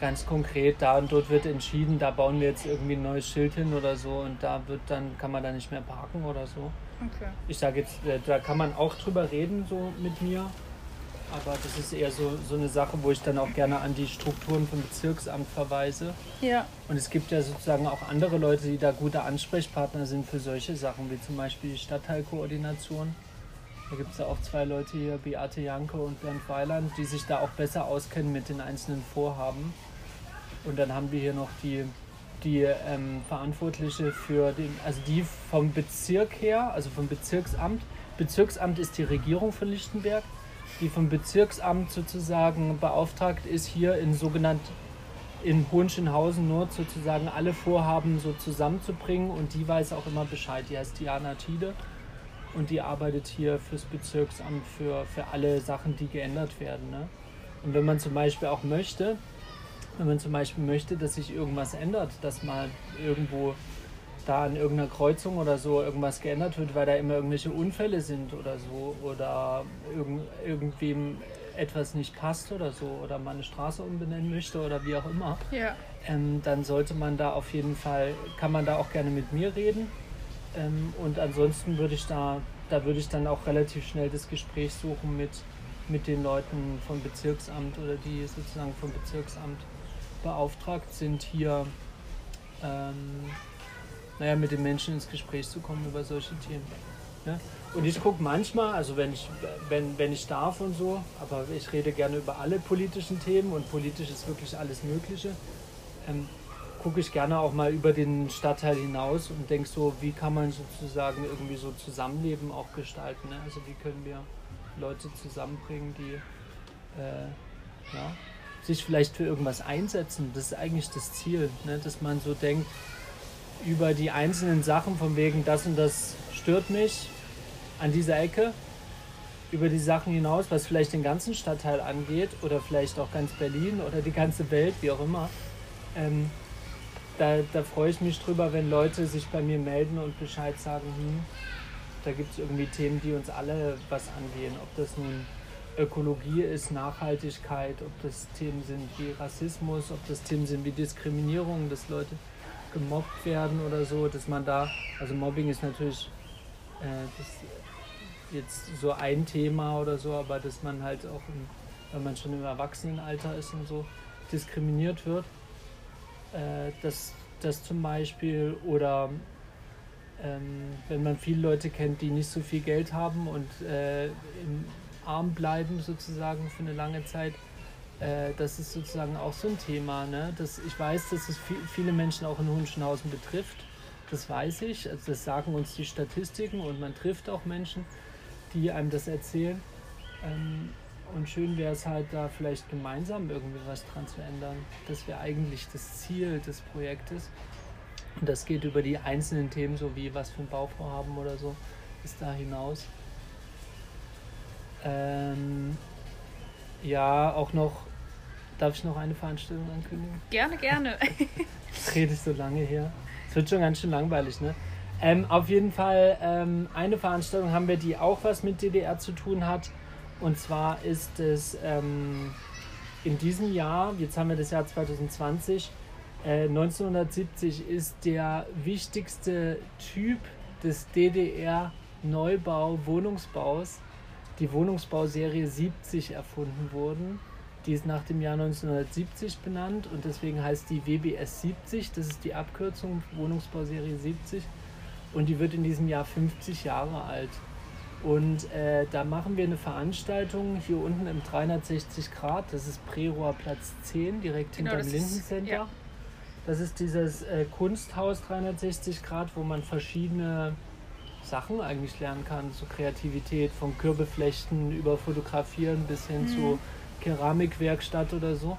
ganz konkret, da und dort wird entschieden, da bauen wir jetzt irgendwie ein neues Schild hin oder so und da wird dann, kann man da nicht mehr parken oder so. Okay. Ich sage jetzt, äh, da kann man auch drüber reden, so mit mir. Aber das ist eher so, so eine Sache, wo ich dann auch gerne an die Strukturen vom Bezirksamt verweise. Ja. Und es gibt ja sozusagen auch andere Leute, die da gute Ansprechpartner sind für solche Sachen, wie zum Beispiel die Stadtteilkoordination. Da gibt es ja auch zwei Leute hier, Beate Janke und Bernd Weiland, die sich da auch besser auskennen mit den einzelnen Vorhaben. Und dann haben wir hier noch die, die ähm, Verantwortliche für den, also die vom Bezirk her, also vom Bezirksamt. Bezirksamt ist die Regierung von Lichtenberg, die vom Bezirksamt sozusagen beauftragt ist, hier in sogenannt in Hohenschönhausen nur sozusagen alle Vorhaben so zusammenzubringen und die weiß auch immer Bescheid. Die heißt Diana Tiede und die arbeitet hier fürs Bezirksamt für, für alle Sachen, die geändert werden. Ne? Und wenn man zum Beispiel auch möchte, wenn man zum Beispiel möchte, dass sich irgendwas ändert, dass mal irgendwo da an irgendeiner Kreuzung oder so irgendwas geändert wird, weil da immer irgendwelche Unfälle sind oder so oder irgend, irgendwem etwas nicht passt oder so oder man eine Straße umbenennen möchte oder wie auch immer, Ja. ähm, dann sollte man da auf jeden Fall, kann man da auch gerne mit mir reden. Ähm, und ansonsten würde ich da, da würde ich dann auch relativ schnell das Gespräch suchen mit, mit den Leuten vom Bezirksamt oder die sozusagen vom Bezirksamt beauftragt sind, hier ähm, naja, mit den Menschen ins Gespräch zu kommen über solche Themen. Ja? Und ich gucke manchmal, also wenn ich, wenn, wenn ich darf und so, aber ich rede gerne über alle politischen Themen und politisch ist wirklich alles Mögliche, ähm, gucke ich gerne auch mal über den Stadtteil hinaus und denke so, wie kann man sozusagen irgendwie so Zusammenleben auch gestalten. Ne? Also wie können wir Leute zusammenbringen, die äh, ja, sich vielleicht für irgendwas einsetzen. Das ist eigentlich das Ziel, ne? dass man so denkt, über die einzelnen Sachen von wegen das und das stört mich an dieser Ecke, über die Sachen hinaus, was vielleicht den ganzen Stadtteil angeht oder vielleicht auch ganz Berlin oder die ganze Welt, wie auch immer. Ähm, da, da freue ich mich drüber, wenn Leute sich bei mir melden und Bescheid sagen, hm, da gibt es irgendwie Themen, die uns alle was angehen. Ob das nun Ökologie ist, Nachhaltigkeit, ob das Themen sind wie Rassismus, ob das Themen sind wie Diskriminierung, dass Leute gemobbt werden oder so, dass man da, also Mobbing ist natürlich äh, jetzt so ein Thema oder so, aber dass man halt auch, im, wenn man schon im Erwachsenenalter ist und so, diskriminiert wird. Äh, das, das zum Beispiel oder ähm, wenn man viele Leute kennt, die nicht so viel Geld haben und äh, im Arm bleiben sozusagen für eine lange Zeit, äh, das ist sozusagen auch so ein Thema. Ne? Das, ich weiß, dass es viel, viele Menschen auch in Hunschenhausen betrifft. Das weiß ich. Also das sagen uns die Statistiken und man trifft auch Menschen, die einem das erzählen. Ähm, und schön wäre es halt da vielleicht gemeinsam irgendwie was dran zu ändern. Das wäre eigentlich das Ziel des Projektes. Und das geht über die einzelnen Themen, so wie was für ein Bauvorhaben oder so, ist da hinaus. Ähm, ja, auch noch, darf ich noch eine Veranstaltung ankündigen? Gerne, gerne. Jetzt rede ich so lange her. Es wird schon ganz schön langweilig, ne? Ähm, auf jeden Fall ähm, eine Veranstaltung haben wir, die auch was mit DDR zu tun hat. Und zwar ist es ähm, in diesem Jahr, jetzt haben wir das Jahr 2020, äh, 1970 ist der wichtigste Typ des DDR-Neubau-Wohnungsbaus, die Wohnungsbauserie 70 erfunden worden. Die ist nach dem Jahr 1970 benannt und deswegen heißt die WBS 70. Das ist die Abkürzung Wohnungsbauserie 70 und die wird in diesem Jahr 50 Jahre alt. Und äh, da machen wir eine Veranstaltung hier unten im 360 Grad. Das ist Prerohr Platz 10, direkt Genau, hinterm Lindencenter. ja. Das ist dieses äh, Kunsthaus 360 Grad, wo man verschiedene Sachen eigentlich lernen kann. So Kreativität von Kürbeflechten über Fotografieren bis hin zu Keramikwerkstatt oder so.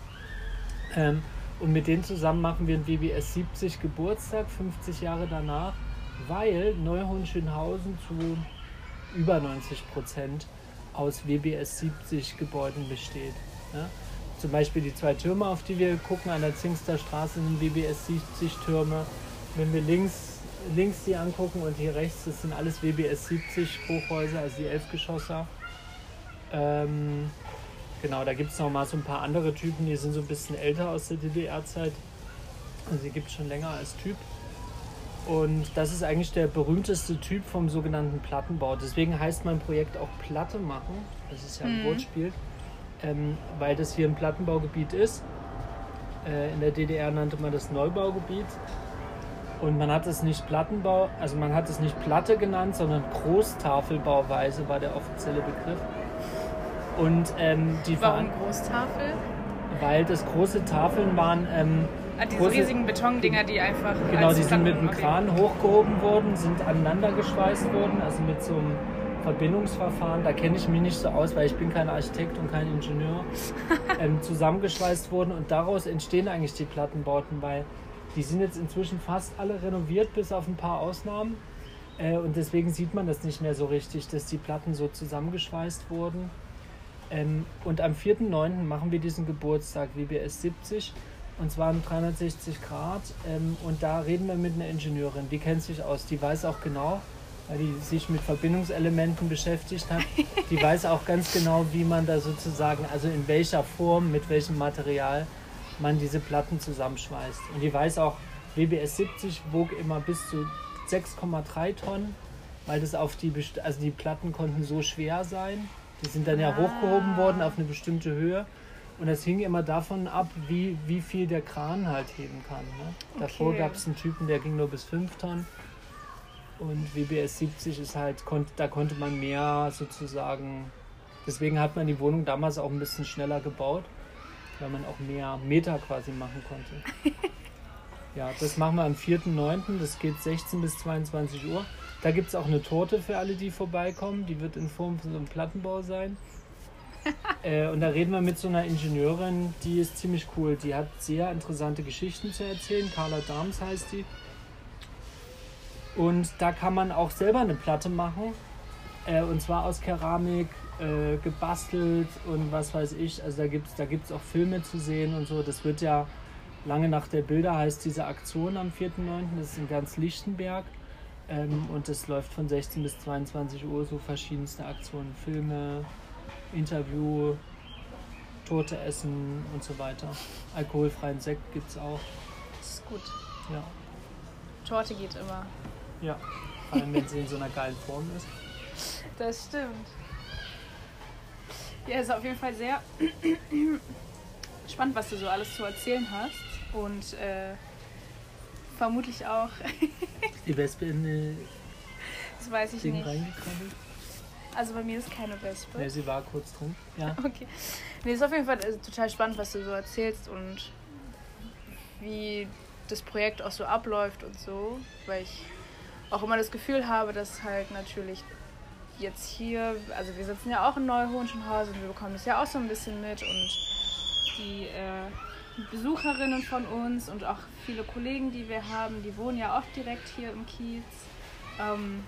Ähm, und mit denen zusammen machen wir einen WBS 70 Geburtstag, 50 Jahre danach, weil Neuhohenschönhausen zu über 90 Prozent aus WBS 70 Gebäuden besteht. Ja? Zum Beispiel die zwei Türme, auf die wir gucken, an der Zingster Straße sind WBS 70 Türme. Wenn wir links, links die angucken und hier rechts, das sind alles WBS 70 Hochhäuser, also die Elfgeschosser. Ähm, genau, da gibt es noch mal so ein paar andere Typen, die sind so ein bisschen älter aus der DDR-Zeit. Also die gibt es schon länger als Typ. Und das ist eigentlich der berühmteste Typ vom sogenannten Plattenbau. Deswegen heißt mein Projekt auch Platte machen. Das ist ja ein Mhm. Wortspiel. ähm, weil das hier ein Plattenbaugebiet ist. Äh, in der DDR nannte man das Neubaugebiet. Und man hat es nicht Plattenbau, also man hat es nicht Platte genannt, sondern Großtafelbauweise war der offizielle Begriff. Und ähm, die Warum Veran- Großtafel? weil das große Tafeln waren, ähm, Ah, diese Große- riesigen Betondinger, die einfach. genau, die sind mit einem okay. Kran hochgehoben worden, sind aneinander geschweißt worden, also mit so einem Verbindungsverfahren. Da kenne ich mich nicht so aus, weil ich bin kein Architekt und kein Ingenieur. ähm, zusammengeschweißt wurden und daraus entstehen eigentlich die Plattenbauten, weil die sind jetzt inzwischen fast alle renoviert, bis auf ein paar Ausnahmen. Äh, und deswegen sieht man das nicht mehr so richtig, dass die Platten so zusammengeschweißt wurden. Ähm, und am 4.9. machen wir diesen Geburtstag WBS 70 und zwar um 360 Grad. Ähm, und da reden wir mit einer Ingenieurin, die kennt sich aus, die weiß auch genau, weil die sich mit Verbindungselementen beschäftigt hat, die weiß auch ganz genau, wie man da sozusagen, also in welcher Form, mit welchem Material man diese Platten zusammenschweißt. Und die weiß auch, WBS 70 wog immer bis zu 6,3 Tonnen, weil das auf die, also die Platten konnten so schwer sein. Die sind dann ja Ah. hochgehoben worden auf eine bestimmte Höhe. Und das hing immer davon ab, wie, wie viel der Kran halt heben kann. Ne? Davor Okay. gab es einen Typen, der ging nur bis 5 Tonnen. Und WBS 70 ist halt, konnt, da konnte man mehr sozusagen. Deswegen hat man die Wohnung damals auch ein bisschen schneller gebaut, weil man auch mehr Meter quasi machen konnte. Ja, das machen wir am 4.9. Das geht 16 bis 22 Uhr. Da gibt es auch eine Torte für alle, die vorbeikommen. Die wird in Form von so einem Plattenbau sein. äh, und da reden wir mit so einer Ingenieurin, die ist ziemlich cool. Die hat sehr interessante Geschichten zu erzählen. Carla Dahms heißt die. Und da kann man auch selber eine Platte machen. Äh, und zwar aus Keramik, äh, gebastelt und was weiß ich. Also da gibt es da gibt's auch Filme zu sehen und so. Das wird ja lange nach der Bilder heißt diese Aktion am 4.9. Das ist in ganz Lichtenberg. Ähm, und das läuft von 16 bis 22 Uhr, so verschiedenste Aktionen. Filme, Interview, Torte essen und so weiter. Alkoholfreien Sekt gibt es auch. Das ist gut. Ja. Torte geht immer. ja. Vor allem, wenn sie in so einer geilen Form ist. Das stimmt. Ja, ist auf jeden Fall sehr spannend, was du so alles zu erzählen hast. Und äh, vermutlich auch, Die Wespe in die das weiß ich Ding nicht. reingekrabbelt. Also bei mir ist keine Wespe. Ne, sie war kurz drin. Ja. Okay. Nee, ist auf jeden Fall äh, total spannend, was du so erzählst und wie das Projekt auch so abläuft und so, weil ich auch immer das Gefühl habe, dass halt natürlich jetzt hier, also wir sitzen ja auch in Neuhohenschenhausen und wir bekommen das ja auch so ein bisschen mit und die äh, Besucherinnen von uns und auch viele Kollegen, die wir haben, die wohnen ja auch direkt hier im Kiez. Ähm,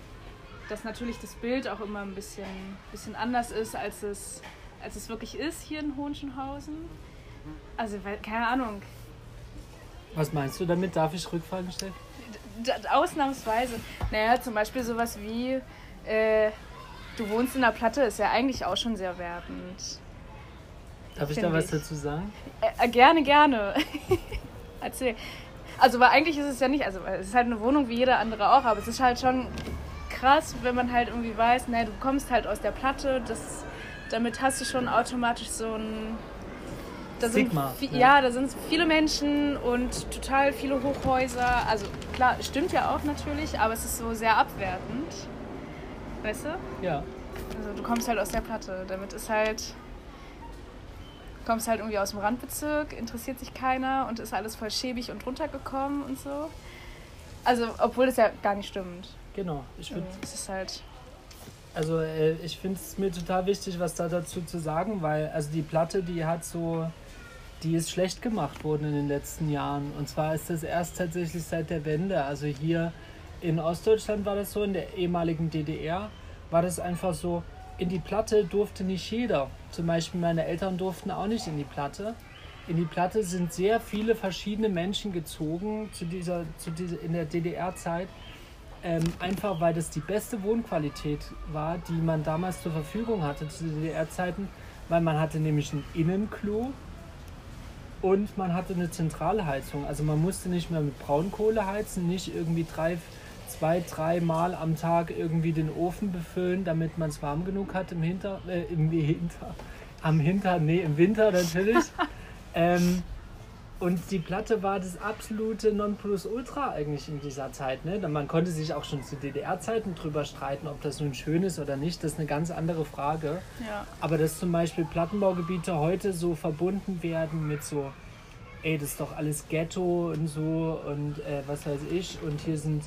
dass natürlich das Bild auch immer ein bisschen, bisschen anders ist, als es, als es wirklich ist hier in Hohenschenhausen. Also, keine Ahnung, Was meinst du damit? Darf ich Rückfragen stellen? Ausnahmsweise. Naja, zum Beispiel sowas wie, äh, du wohnst in der Platte, ist ja eigentlich auch schon sehr werbend. Darf ich da was ich. dazu sagen? Äh, äh, gerne, gerne. Erzähl. Also, weil eigentlich ist es ja nicht, also es ist halt eine Wohnung wie jeder andere auch, aber es ist halt schon krass, wenn man halt irgendwie weiß, naja, du kommst halt aus der Platte, das, damit hast du schon automatisch so ein. Da sind Stigma, vi- ja. ja, da sind viele Menschen und total viele Hochhäuser. Also klar, stimmt ja auch natürlich, aber es ist so sehr abwertend. Weißt du? Ja. Also du kommst halt aus der Platte. Damit ist halt. Kommst halt irgendwie aus dem Randbezirk, interessiert sich keiner und ist alles voll schäbig und runtergekommen und so. Also, obwohl das ja gar nicht stimmt. Genau. Ich Also, würde es ist halt. Also äh, ich finde es mir total wichtig, was da dazu zu sagen, weil also die Platte, die hat so, die ist schlecht gemacht worden in den letzten Jahren. Und zwar ist das erst tatsächlich seit der Wende. Also hier in Ostdeutschland war das so, in der ehemaligen DDR war das einfach so, in die Platte durfte nicht jeder. Zum Beispiel meine Eltern durften auch nicht in die Platte. In die Platte sind sehr viele verschiedene Menschen gezogen zu dieser, zu dieser, in der DDR-Zeit. Ähm, einfach weil das die beste Wohnqualität war, die man damals zur Verfügung hatte zu DDR-Zeiten, weil man hatte nämlich ein Innenklo und man hatte eine Zentralheizung. Also man musste nicht mehr mit Braunkohle heizen, nicht irgendwie drei, zwei, drei Mal am Tag irgendwie den Ofen befüllen, damit man es warm genug hat im Hinter, äh, im Hinter, Am Hintern, nee, im Winter natürlich. ähm, und die Platte war das absolute Nonplusultra eigentlich in dieser Zeit. Ne? Man konnte sich auch schon zu DDR-Zeiten drüber streiten, ob das nun schön ist oder nicht. Das ist eine ganz andere Frage. Ja. Aber dass zum Beispiel Plattenbaugebiete heute so verbunden werden mit so, ey, das ist doch alles Ghetto und so und äh, was weiß ich. Und hier sind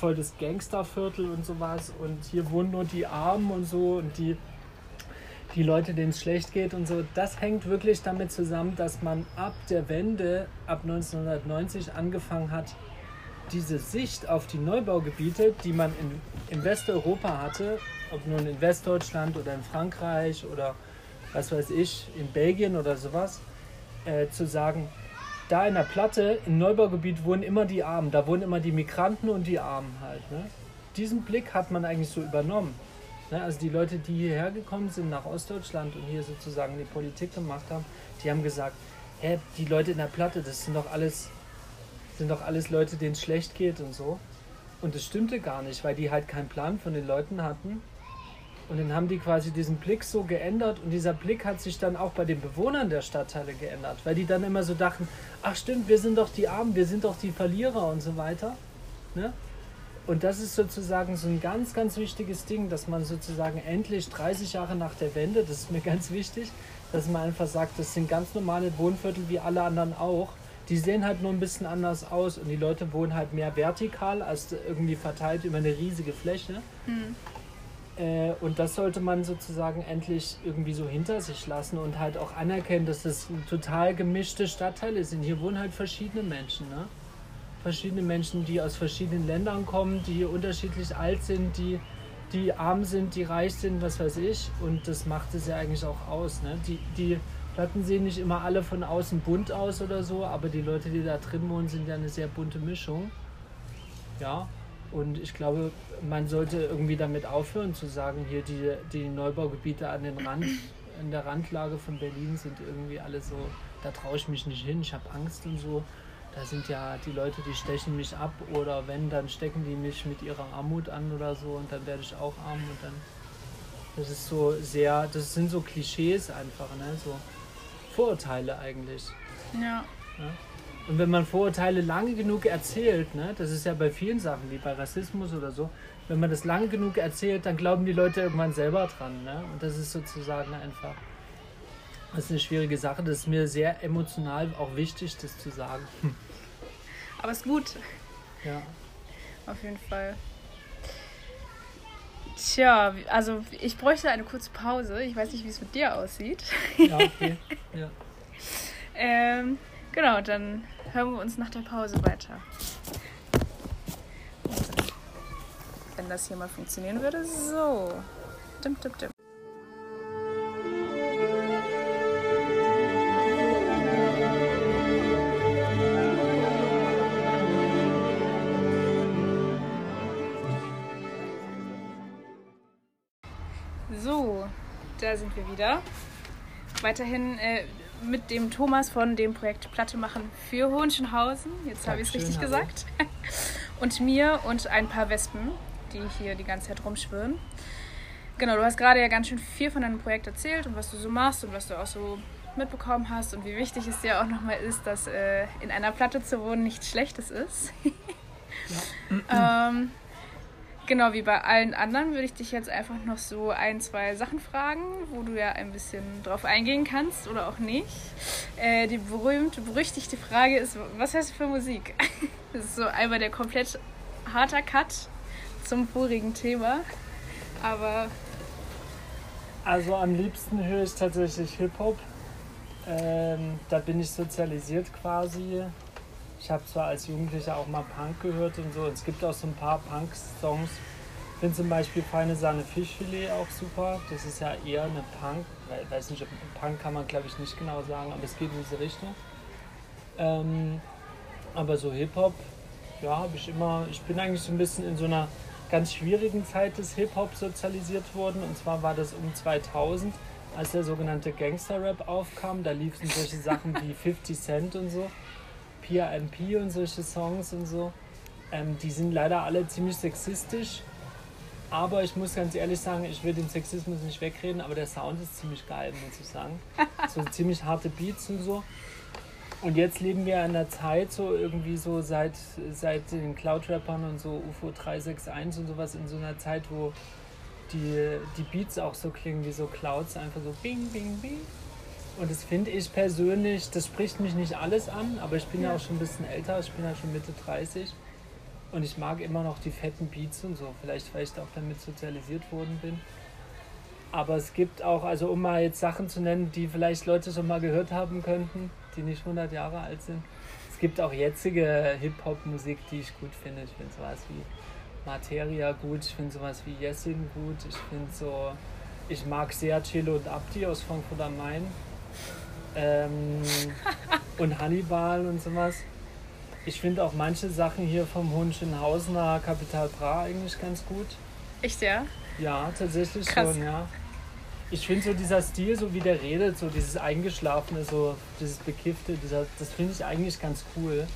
voll das Gangsterviertel und sowas. Und hier wohnen nur die Armen und so und die die Leute, denen es schlecht geht und so, das hängt wirklich damit zusammen, dass man ab der Wende, ab 1990 angefangen hat, diese Sicht auf die Neubaugebiete, die man in, in Westeuropa hatte, ob nun in Westdeutschland oder in Frankreich oder was weiß ich, in Belgien oder sowas, äh, zu sagen, da in der Platte, im Neubaugebiet wohnen immer die Armen, da wohnen immer die Migranten und die Armen halt. Ne? Diesen Blick hat man eigentlich so übernommen. Ne, also die Leute, die hierher gekommen sind nach Ostdeutschland und hier sozusagen die Politik gemacht haben, die haben gesagt, hä, die Leute in der Platte, das sind doch alles, sind doch alles Leute, denen es schlecht geht und so. Und das stimmte gar nicht, weil die halt keinen Plan von den Leuten hatten. Und dann haben die quasi diesen Blick so geändert und dieser Blick hat sich dann auch bei den Bewohnern der Stadtteile geändert, weil die dann immer so dachten, ach stimmt, wir sind doch die Armen, wir sind doch die Verlierer und so weiter. Ne? Und das ist sozusagen so ein ganz, ganz wichtiges Ding, dass man sozusagen endlich 30 Jahre nach der Wende, das ist mir ganz wichtig, dass man einfach sagt, das sind ganz normale Wohnviertel wie alle anderen auch. Die sehen halt nur ein bisschen anders aus und die Leute wohnen halt mehr vertikal als irgendwie verteilt über eine riesige Fläche. Mhm. Äh, und das sollte man sozusagen endlich irgendwie so hinter sich lassen und halt auch anerkennen, dass das total gemischte Stadtteile sind. Hier wohnen halt verschiedene Menschen. Ne? verschiedene Menschen, die aus verschiedenen Ländern kommen, die unterschiedlich alt sind, die, die arm sind, die reich sind, was weiß ich. Und das macht es ja eigentlich auch aus. Ne? Die, die Platten sehen nicht immer alle von außen bunt aus oder so, aber die Leute, die da drin wohnen, sind ja eine sehr bunte Mischung. Ja, und ich glaube, man sollte irgendwie damit aufhören zu sagen, hier die, die Neubaugebiete an den Rand, in der Randlage von Berlin sind irgendwie alle so, da traue ich mich nicht hin, ich habe Angst und so da sind ja die Leute, die stechen mich ab oder wenn, dann stecken die mich mit ihrer Armut an oder so und dann werde ich auch arm und dann. Das ist so sehr, das sind so Klischees einfach, ne? So Vorurteile eigentlich. Ja. ja? Und wenn man Vorurteile lange genug erzählt, ne, das ist ja bei vielen Sachen, wie bei Rassismus oder so, wenn man das lange genug erzählt, dann glauben die Leute irgendwann selber dran. Ne? Und das ist sozusagen einfach das ist eine schwierige Sache. Das ist mir sehr emotional auch wichtig, das zu sagen. Aber es ist gut. Ja. Auf jeden Fall. Tja, also ich bräuchte eine kurze Pause. Ich weiß nicht, wie es mit dir aussieht. Ja, okay. Ja. ähm, genau, dann hören wir uns nach der Pause weiter. Wenn das hier mal funktionieren würde. So. Dim, dim, dim. da sind wir wieder. Weiterhin äh, mit dem Thomas von dem Projekt Platte machen für Hohenschönhausen. Jetzt habe ich es richtig gesagt. Und mir und ein paar Wespen, die hier die ganze Zeit rumschwirren. Genau, du hast gerade ja ganz schön viel von deinem Projekt erzählt und was du so machst und was du auch so mitbekommen hast und wie wichtig es dir auch nochmal ist, dass äh, in einer Platte zu wohnen nichts Schlechtes ist. ja. ähm, Genau wie bei allen anderen würde ich dich jetzt einfach noch so ein, zwei Sachen fragen, wo du ja ein bisschen drauf eingehen kannst oder auch nicht. Äh, die berühmte, berüchtigte Frage ist, was hast du für Musik? Das ist so einmal der komplett harter Cut zum vorigen Thema. Aber. Also am liebsten höre ich tatsächlich Hip-Hop. Ähm, da bin ich sozialisiert quasi. Ich habe zwar als Jugendlicher auch mal Punk gehört und so. Es gibt auch so ein paar Punk-Songs. Ich finde zum Beispiel Feine Sahne Fischfilet auch super. Das ist ja eher eine Punk. Ich weiß nicht, ob Punk kann man glaube ich nicht genau sagen, aber es geht in diese Richtung. Ähm, aber so Hip-Hop, ja, habe ich immer. Ich bin eigentlich so ein bisschen in so einer ganz schwierigen Zeit des Hip-Hop sozialisiert worden. Und zwar war das um 2000, als der sogenannte Gangster-Rap aufkam. Da liefen solche Sachen wie 50 Cent und so. PRMP und solche Songs und so, ähm, die sind leider alle ziemlich sexistisch. Aber ich muss ganz ehrlich sagen, ich will den Sexismus nicht wegreden, aber der Sound ist ziemlich geil, muss ich sagen. So ziemlich harte Beats und so. Und jetzt leben wir in einer Zeit, so irgendwie so seit, seit den Cloud-Rappern und so UFO 361 und sowas, in so einer Zeit, wo die, die Beats auch so klingen wie so Clouds, einfach so bing, bing, bing. Und das finde ich persönlich, das spricht mich nicht alles an, aber ich bin ja, Ja. auch schon ein bisschen älter, ich bin ja schon Mitte 30 und ich mag immer noch die fetten Beats und so, vielleicht weil ich da auch damit sozialisiert worden bin. Aber es gibt auch, also um mal jetzt Sachen zu nennen, die vielleicht Leute schon mal gehört haben könnten, die nicht 100 Jahre alt sind. Es gibt auch jetzige Hip-Hop-Musik, die ich gut finde. Ich finde sowas wie Materia gut, ich finde sowas wie Jessin gut, ich finde so, ich mag sehr Chilo und Abdi aus Frankfurt am Main ähm, und Hannibal und sowas. Ich finde auch manche Sachen hier vom Hohenschönhausener Kapital Bra eigentlich ganz gut. Echt, ja? Ja, tatsächlich Krass. schon, ja. Ich finde so dieser Stil, so wie der redet, so dieses Eingeschlafene, so dieses Bekiffte, dieser, das finde ich eigentlich ganz cool.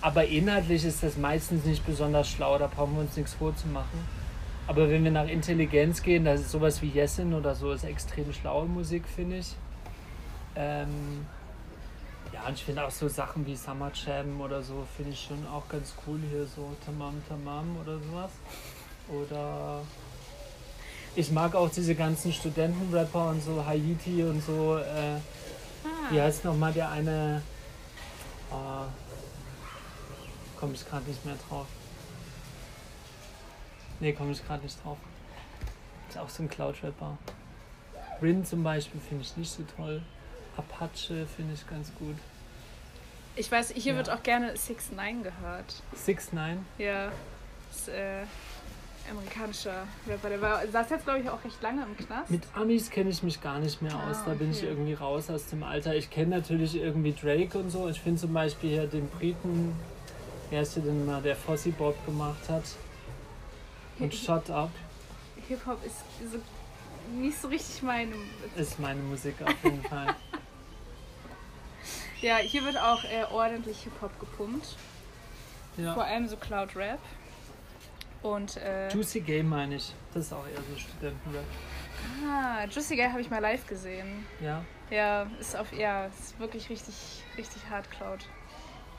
Aber inhaltlich ist das meistens nicht besonders schlau, da brauchen wir uns nichts vorzumachen. Aber wenn wir nach Intelligenz gehen, das ist sowas wie Jessin oder so, ist extrem schlaue Musik, finde ich. Ähm, ja, und ich finde auch so Sachen wie Summer Jam oder so, finde ich schon auch ganz cool hier, so Tamam Tamam oder sowas. Oder ich mag auch diese ganzen Studentenrapper und so, Haiti und so. Äh, Ah. wie heißt nochmal der eine? Oh, komme ich gerade nicht mehr drauf. Nee, komme ich gerade nicht drauf. Ist auch so ein Cloud-Rapper. Rin zum Beispiel finde ich nicht so toll. Apache finde ich ganz gut. Ich weiß, hier Ja. wird auch gerne 6 9 gehört. 6 9 Ja. Das, äh, amerikanischer Rapper. Der war, saß jetzt, glaube ich, auch recht lange im Knast. Mit Amis kenne ich mich gar nicht mehr aus. Ah, Da bin ich irgendwie raus aus dem Alter. Ich kenne natürlich irgendwie Drake und so. Ich finde zum Beispiel hier den Briten, wer ist der denn mal, der Fossi Bob gemacht hat. Und Shut Up Hip-Hop ist so nicht so richtig mein. ist meine Musik auf jeden Fall. Ja, hier wird auch äh, ordentlich Hip-Hop gepumpt. Vor Ja. allem so Cloud Rap. Und, äh, Juicy Game meine ich. Das ist auch eher so Studentenrap. ah, Juicy Guy habe ich mal live gesehen. Ja. Ja, ist auf, ja, ist wirklich richtig, richtig hart Cloud.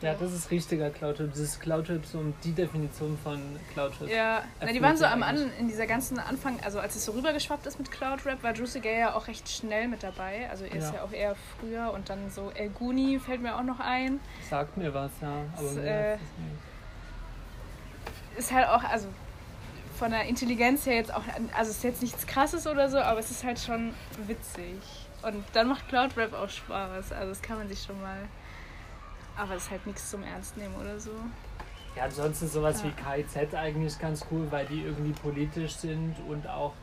Ja, das ist richtiger Cloud-Rap. Das ist Cloud-Rap so die Definition von Cloud-Rap. Ja, na, die waren so am. An, in dieser ganzen Anfang, also als es so rübergeschwappt ist mit Cloud Rap, war Juicy Gay ja auch recht schnell mit dabei. Also er ist Ja. ja auch eher früher und dann so El Guni fällt mir auch noch ein. Sagt mir was, ja. Aber Das, äh, ist. Ist halt auch, also von der Intelligenz her jetzt auch, also ist jetzt nichts krasses oder so, aber es ist halt schon witzig. Und dann macht Cloud Rap auch Spaß. Also das kann man sich schon mal. Aber es ist halt nichts zum Ernst nehmen oder so. Ja, ansonsten sowas Ja. wie KIZ eigentlich ganz cool, weil die irgendwie politisch sind und auch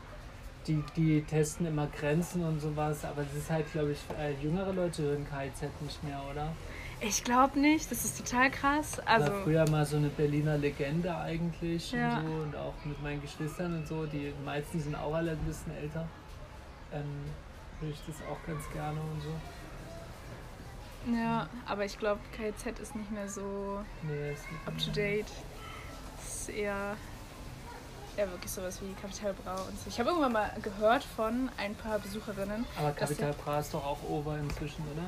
die, die testen immer Grenzen und sowas. Aber es ist halt, glaube ich, äh, jüngere Leute hören KIZ nicht mehr, oder? Ich glaube nicht, das ist total krass. Also, War früher mal so eine Berliner Legende eigentlich Ja. und so und auch mit meinen Geschwistern und so. Die meisten sind auch alle ein bisschen älter. Ähm, höre ich das auch ganz gerne und so. Ja, aber ich glaube, KZ ist nicht mehr so Nee, up to date. Es ist eher, eher wirklich sowas wie Kapital Bra und so. Ich habe irgendwann mal gehört von ein paar Besucherinnen. Aber Capital Bra ist doch auch over inzwischen, oder?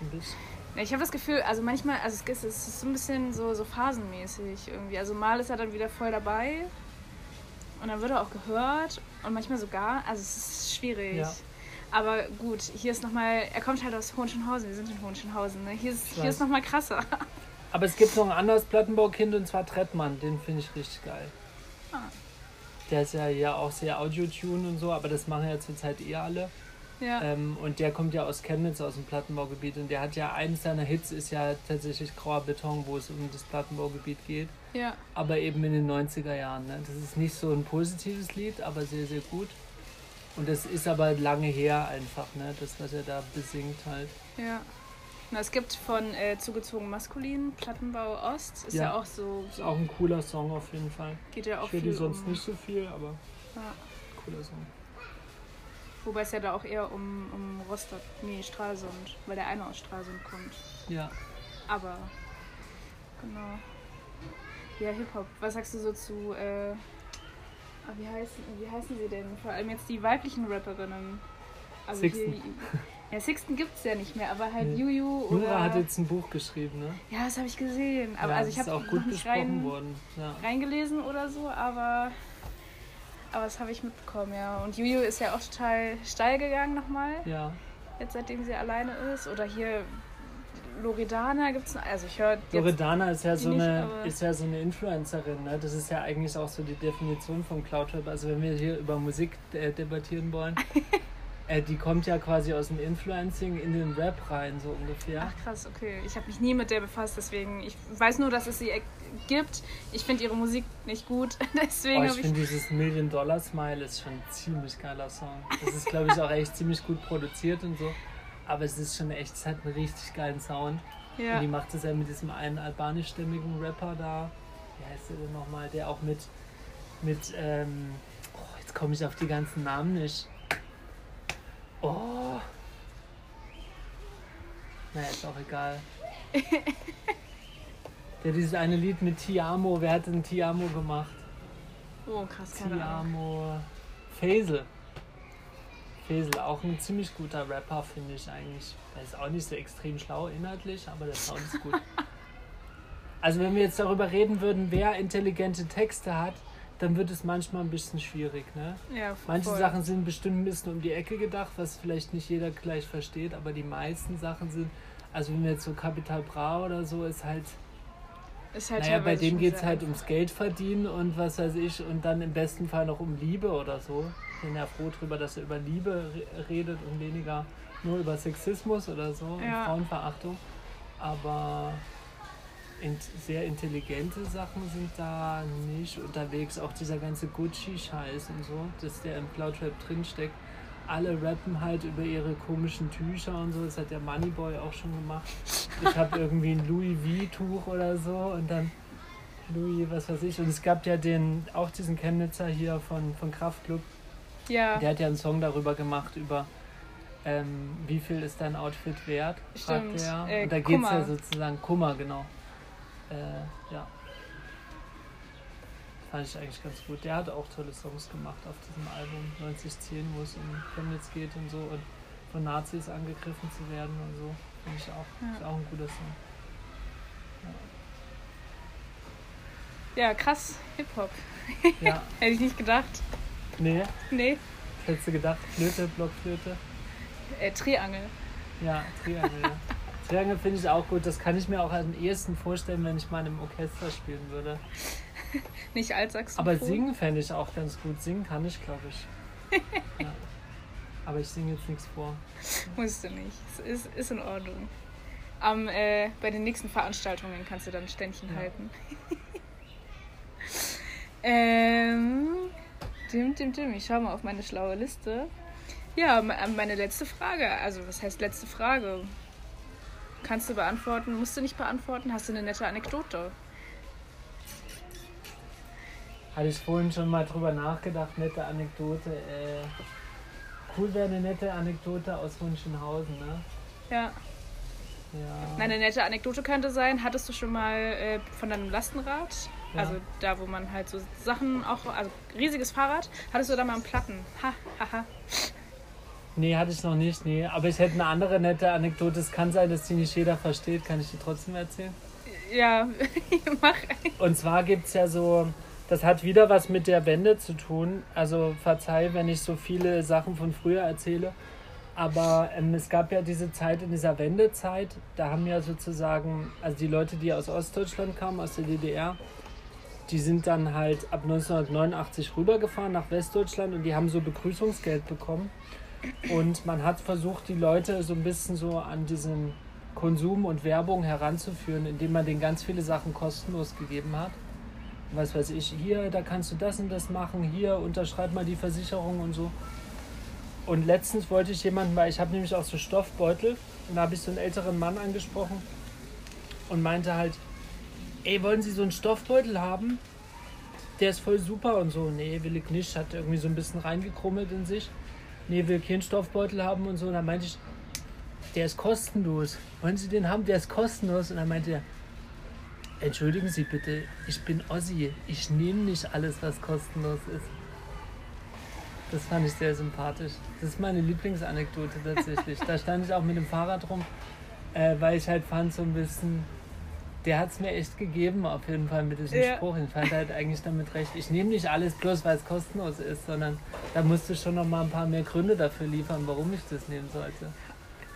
Ein bisschen. Ja, Ich habe das Gefühl, also manchmal, also es ist, es ist so ein bisschen so, so phasenmäßig irgendwie. Also mal ist er dann wieder voll dabei und dann wird er auch gehört und manchmal sogar, also es ist schwierig. Ja. Aber gut, hier ist nochmal, er kommt halt aus Hohenschönhausen, wir sind in Hohenschönhausen, ne? Hier ist, Ich hier weiß. ist nochmal krasser. Aber es gibt noch ein anderes Plattenbaukind und zwar Trettmann, den finde ich richtig geil. Ah. Der ist ja, ja auch sehr Audio-Tune und so, aber das machen ja zurzeit eh alle. Ja. Ähm, und der kommt ja aus Chemnitz, aus dem Plattenbaugebiet. Und der hat ja, eines seiner Hits ist ja tatsächlich Grauer Beton, wo es um das Plattenbaugebiet geht. ja. Aber eben in den 90er Jahren. Ne? Das ist nicht so ein positives Lied, aber sehr, sehr gut. Und das ist aber lange her einfach, ne? das, was er da besingt halt. Ja. Na, es gibt von äh, Zugezogen Maskulin, Plattenbau Ost, ist ja, Ja. auch so, Ist auch ein cooler Song auf jeden Fall. geht ja auch Ich höre viel die sonst um, nicht so viel, aber Ja. cooler Song. Wobei es ja da auch eher um, um Rostock, nee, Stralsund, weil der eine aus Stralsund kommt. Ja. Aber, genau. Ja, Hip-Hop. Was sagst du so zu äh, wie, heißen, wie heißen sie denn? Vor allem jetzt die weiblichen Rapperinnen. Also Sixten. Hier, ja, Sixten gibt es ja nicht mehr, aber halt Nee. Juju oder... Nura hat jetzt ein Buch geschrieben, ne? ja, das habe ich gesehen. Aber ja, also ich habe auch gut nicht rein, worden. Ja. reingelesen oder so, aber... Aber das habe ich mitbekommen, ja. Und Juju ist ja auch total steil gegangen nochmal, ja. jetzt seitdem sie alleine ist. Oder hier Loredana gibt es Also ich höre. Loredana ist ja so nicht, eine ist ja so eine Influencerin, ne? Das ist ja eigentlich auch so die Definition vom Cloudrap. Also wenn wir hier über Musik äh, debattieren wollen, äh, die kommt ja quasi aus dem Influencing in den Rap rein, so ungefähr. Ach krass, okay. Ich habe mich nie mit der befasst, deswegen... Ich weiß nur, dass es sie e- gibt. Ich finde ihre Musik nicht gut, deswegen Oh, ich... finde dieses Million Dollar Smile ist schon ein ziemlich geiler Song. Das ist, glaube ich, auch echt ziemlich gut produziert und so. Aber es ist schon echt, es hat einen richtig geilen Sound. Und Ja. die macht es ja mit diesem einen albanischstämmigen Rapper da. Wie heißt der denn nochmal? Der auch mit, mit ähm, oh, jetzt komme ich auf die ganzen Namen nicht. Oh. Naja, ist auch egal. Der dieses eine Lied mit Tiamo, wer hat denn Tiamo gemacht? Oh, krass, keine Ahnung. Tiamo. Faisal. Faisal, auch ein ziemlich guter Rapper, finde ich eigentlich. Der ist auch nicht so extrem schlau inhaltlich, aber der Sound ist gut. Also wenn wir jetzt darüber reden würden, wer intelligente Texte hat, dann wird es manchmal ein bisschen schwierig. Ne? Ja, Manche voll. Sachen sind bestimmt ein bisschen um die Ecke gedacht, was vielleicht nicht jeder gleich versteht, aber die meisten Sachen sind, also wenn wir jetzt so Capital Bra oder so, ist halt Ist halt naja, bei dem geht es halt ums Geld verdienen und was weiß ich und dann im besten Fall noch um Liebe oder so. Ich bin ja froh darüber, dass er über Liebe re redet und weniger nur über Sexismus oder so Ja. und Frauenverachtung. Aber int sehr intelligente Sachen sind da nicht unterwegs. Auch dieser ganze Gucci-Scheiß und so, dass der im Cloudrap drinsteckt. Alle rappen halt über ihre komischen Tücher und so. Das hat der Moneyboy auch schon gemacht. Ich habe irgendwie ein Louis V-Tuch oder so und dann Louis, was weiß ich. Und es gab ja den, auch diesen Chemnitzer hier von, von Kraftklub. Ja, Der hat ja einen Song darüber gemacht, über ähm, wie viel ist dein Outfit wert, fragt Stimmt. er. Äh, und da geht es ja sozusagen Kummer, genau. Äh, ja. Fand ich eigentlich ganz gut. Der hat auch tolle Songs gemacht auf diesem Album 9010, wo es um Chemnitz geht und so und von Nazis angegriffen zu werden und so. Finde ich auch, Ja. ist auch ein guter Song. ja, krass. Hip-Hop. Ja, Hätte ich nicht gedacht. nee, Nee. hättest du gedacht, Flöte, Blockflöte? Äh, Triangel. Ja, Triangel. ja. Triangel finde ich auch gut. Das kann ich mir auch am ehesten vorstellen, wenn ich mal in einem Orchester spielen würde. Nicht als Saxophon. Aber singen fände ich auch ganz gut. Singen kann ich, glaube ich. Ja. Aber ich singe jetzt nichts vor. Musst du nicht. Es ist, ist in Ordnung. Am, äh, bei den nächsten Veranstaltungen kannst du dann ein Ständchen Ja. halten. ähm, dim, dim, dim. Ich schau mal auf meine schlaue Liste. Ja, me- meine letzte Frage. Also, was heißt letzte Frage? Kannst du beantworten? Musst du nicht beantworten? Hast du eine nette Anekdote? Hatte ich vorhin schon mal drüber nachgedacht. Nette Anekdote. Äh, cool wäre eine nette Anekdote aus Wunschenhausen, ne? Ja. Ja. Eine nette Anekdote könnte sein, hattest du schon mal äh, von deinem Lastenrad, Ja. also da, wo man halt so Sachen auch, also riesiges Fahrrad, hattest du da mal einen Platten? Ha, haha. Nee, hatte ich noch nicht, nee. Aber ich hätte eine andere nette Anekdote. Es kann sein, dass die nicht jeder versteht. Kann ich die trotzdem erzählen? Ja, mach. Und zwar gibt es ja so, das hat wieder was mit der Wende zu tun. Also verzeih, wenn ich so viele Sachen von früher erzähle. Aber ähm, es gab ja diese Zeit in dieser Wendezeit, da haben ja sozusagen, also die Leute, die aus Ostdeutschland kamen, aus der DDR, die sind dann halt ab 1989 rübergefahren nach Westdeutschland und die haben so Begrüßungsgeld bekommen. Und man hat versucht, die Leute so ein bisschen so an diesen Konsum und Werbung heranzuführen, indem man denen ganz viele Sachen kostenlos gegeben hat. Was weiß ich, hier, da kannst du das und das machen, hier, unterschreib mal die Versicherung und so. Und letztens wollte ich jemanden, weil ich habe nämlich auch so Stoffbeutel, und da habe ich so einen älteren Mann angesprochen und meinte halt, ey, wollen Sie so einen Stoffbeutel haben? Der ist voll super und so. Nee, will ich nicht. Hat irgendwie so ein bisschen reingekrummelt in sich. Nee, will keinen Stoffbeutel haben und so. Und dann meinte ich, der ist kostenlos. Wollen Sie den haben? Der ist kostenlos. Und dann meinte er, entschuldigen Sie bitte, ich bin Ossi. Ich nehme nicht alles, was kostenlos ist. Das fand ich sehr sympathisch. Das ist meine Lieblingsanekdote tatsächlich. da stand ich auch mit dem Fahrrad rum, äh, weil ich halt fand so ein bisschen, der hat es mir echt gegeben auf jeden Fall mit diesem Ja. Spruch. Ich fand halt eigentlich damit recht. Ich nehme nicht alles bloß, weil es kostenlos ist, sondern da musste ich schon noch mal ein paar mehr Gründe dafür liefern, warum ich das nehmen sollte.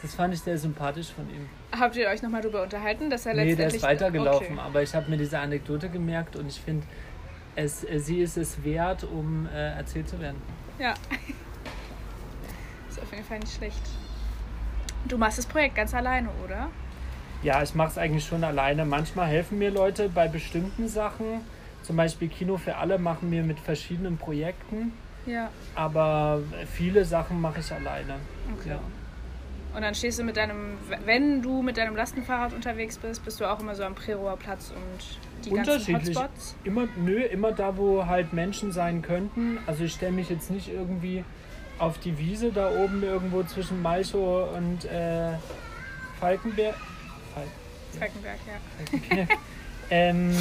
Das fand ich sehr sympathisch von ihm. Habt ihr euch nochmal darüber unterhalten, dass er Nee, der letztendlich... ist weitergelaufen, Okay. aber ich habe mir diese Anekdote gemerkt und ich finde, es, sie ist es wert, um äh, erzählt zu werden. Ja. Ist auf jeden Fall nicht schlecht. Du machst das Projekt ganz alleine, oder? Ja, ich mache es eigentlich schon alleine. Manchmal helfen mir Leute bei bestimmten Sachen. Zum Beispiel Kino für alle machen wir mit verschiedenen Projekten, Ja. aber viele Sachen mache ich alleine. Okay. Ja. Und dann stehst du mit deinem, wenn du mit deinem Lastenfahrrad unterwegs bist, bist du auch immer so am Preroer Platz und die ganzen Unterschiedlich. Hotspots? Immer, nö, immer da, wo halt Menschen sein könnten. Also ich stelle mich jetzt nicht irgendwie auf die Wiese da oben irgendwo zwischen Malchow und äh, Falkenberg. Fal Falkenberg, ja. Falkenberg. ähm,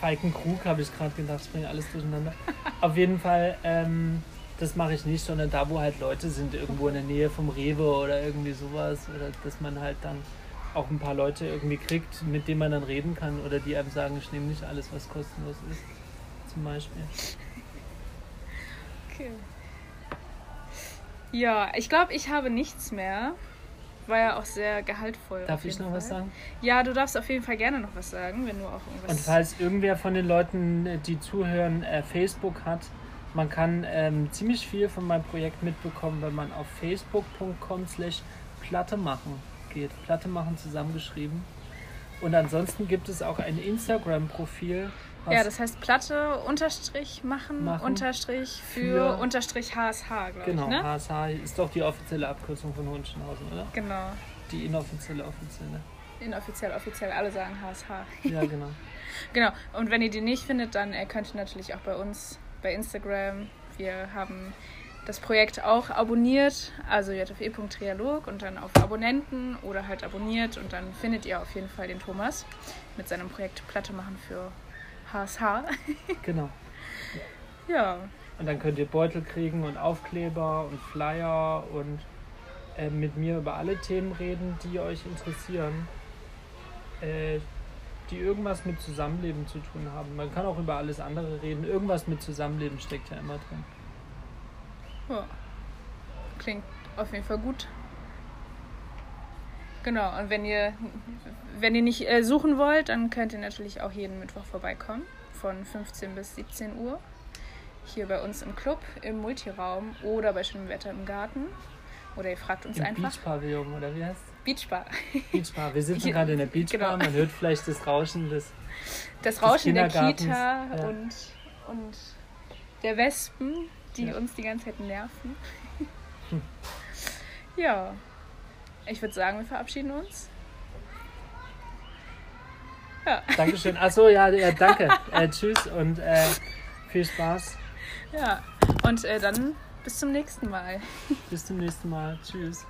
Falkenkrug habe ich gerade gedacht, ich bringe alles durcheinander. Auf jeden Fall, ähm, das mache ich nicht, sondern da, wo halt Leute sind, irgendwo in der Nähe vom Rewe oder irgendwie sowas. Oder dass man halt dann auch ein paar Leute irgendwie kriegt, mit denen man dann reden kann oder die einem sagen, ich nehme nicht alles, was kostenlos ist. Zum Beispiel. Okay. Ja, ich glaube, ich habe nichts mehr. War ja auch sehr gehaltvoll. Darf ich noch was Fall. sagen? Ja, du darfst auf jeden Fall gerne noch was sagen, wenn du auch irgendwas. Und falls irgendwer von den Leuten, die zuhören, äh, Facebook hat, man kann ähm, ziemlich viel von meinem Projekt mitbekommen, wenn man auf facebook.com slash Platte machen geht. Platte machen zusammengeschrieben. Und ansonsten gibt es auch ein Instagram-Profil. Was- ja, das heißt Platte unterstrich machen, Machen. unterstrich für, Für- unterstrich HSH, glaube Genau, ich, ne? HSH ist doch die offizielle Abkürzung von Hohenschönhausen, oder? Genau. Die inoffizielle offizielle. Inoffiziell, offiziell, alle sagen HSH. Ja, genau. Genau. Und wenn ihr die nicht findet, dann äh, könnt ihr natürlich auch bei uns bei Instagram. Wir haben das Projekt auch abonniert, also jfe.trialog und dann auf Abonnenten oder halt abonniert und dann findet ihr auf jeden Fall den Thomas mit seinem Projekt Platte machen für HSH. genau. ja, Und dann könnt ihr Beutel kriegen und Aufkleber und Flyer und äh, mit mir über alle Themen reden, die euch interessieren, äh, die irgendwas mit Zusammenleben zu tun haben. Man kann auch über alles andere reden. Irgendwas mit Zusammenleben steckt ja immer drin. ja. Klingt auf jeden Fall gut. Genau, und wenn ihr, wenn ihr nicht äh, suchen wollt, dann könnt ihr natürlich auch jeden Mittwoch vorbeikommen, von 15 bis 17 Uhr. Hier bei uns im Club, im Multiraum oder bei schönem Wetter im Garten. Oder ihr fragt uns Im einfach. Beachpavillon, oder wie heißt Beachbar. Beachbar. Wir sitzen gerade in der Beachbar. genau. Man hört vielleicht das Rauschen des. Das Rauschen der Kindergartens, Kita ja. und, und der Wespen, die Ja. uns die ganze Zeit nerven. Hm. Ja, ich würde sagen, wir verabschieden uns. Ja, Dankeschön. Achso, ja, ja danke. Äh, tschüss und äh, viel Spaß. ja. Und äh, dann bis zum nächsten Mal. Bis zum nächsten Mal. Tschüss.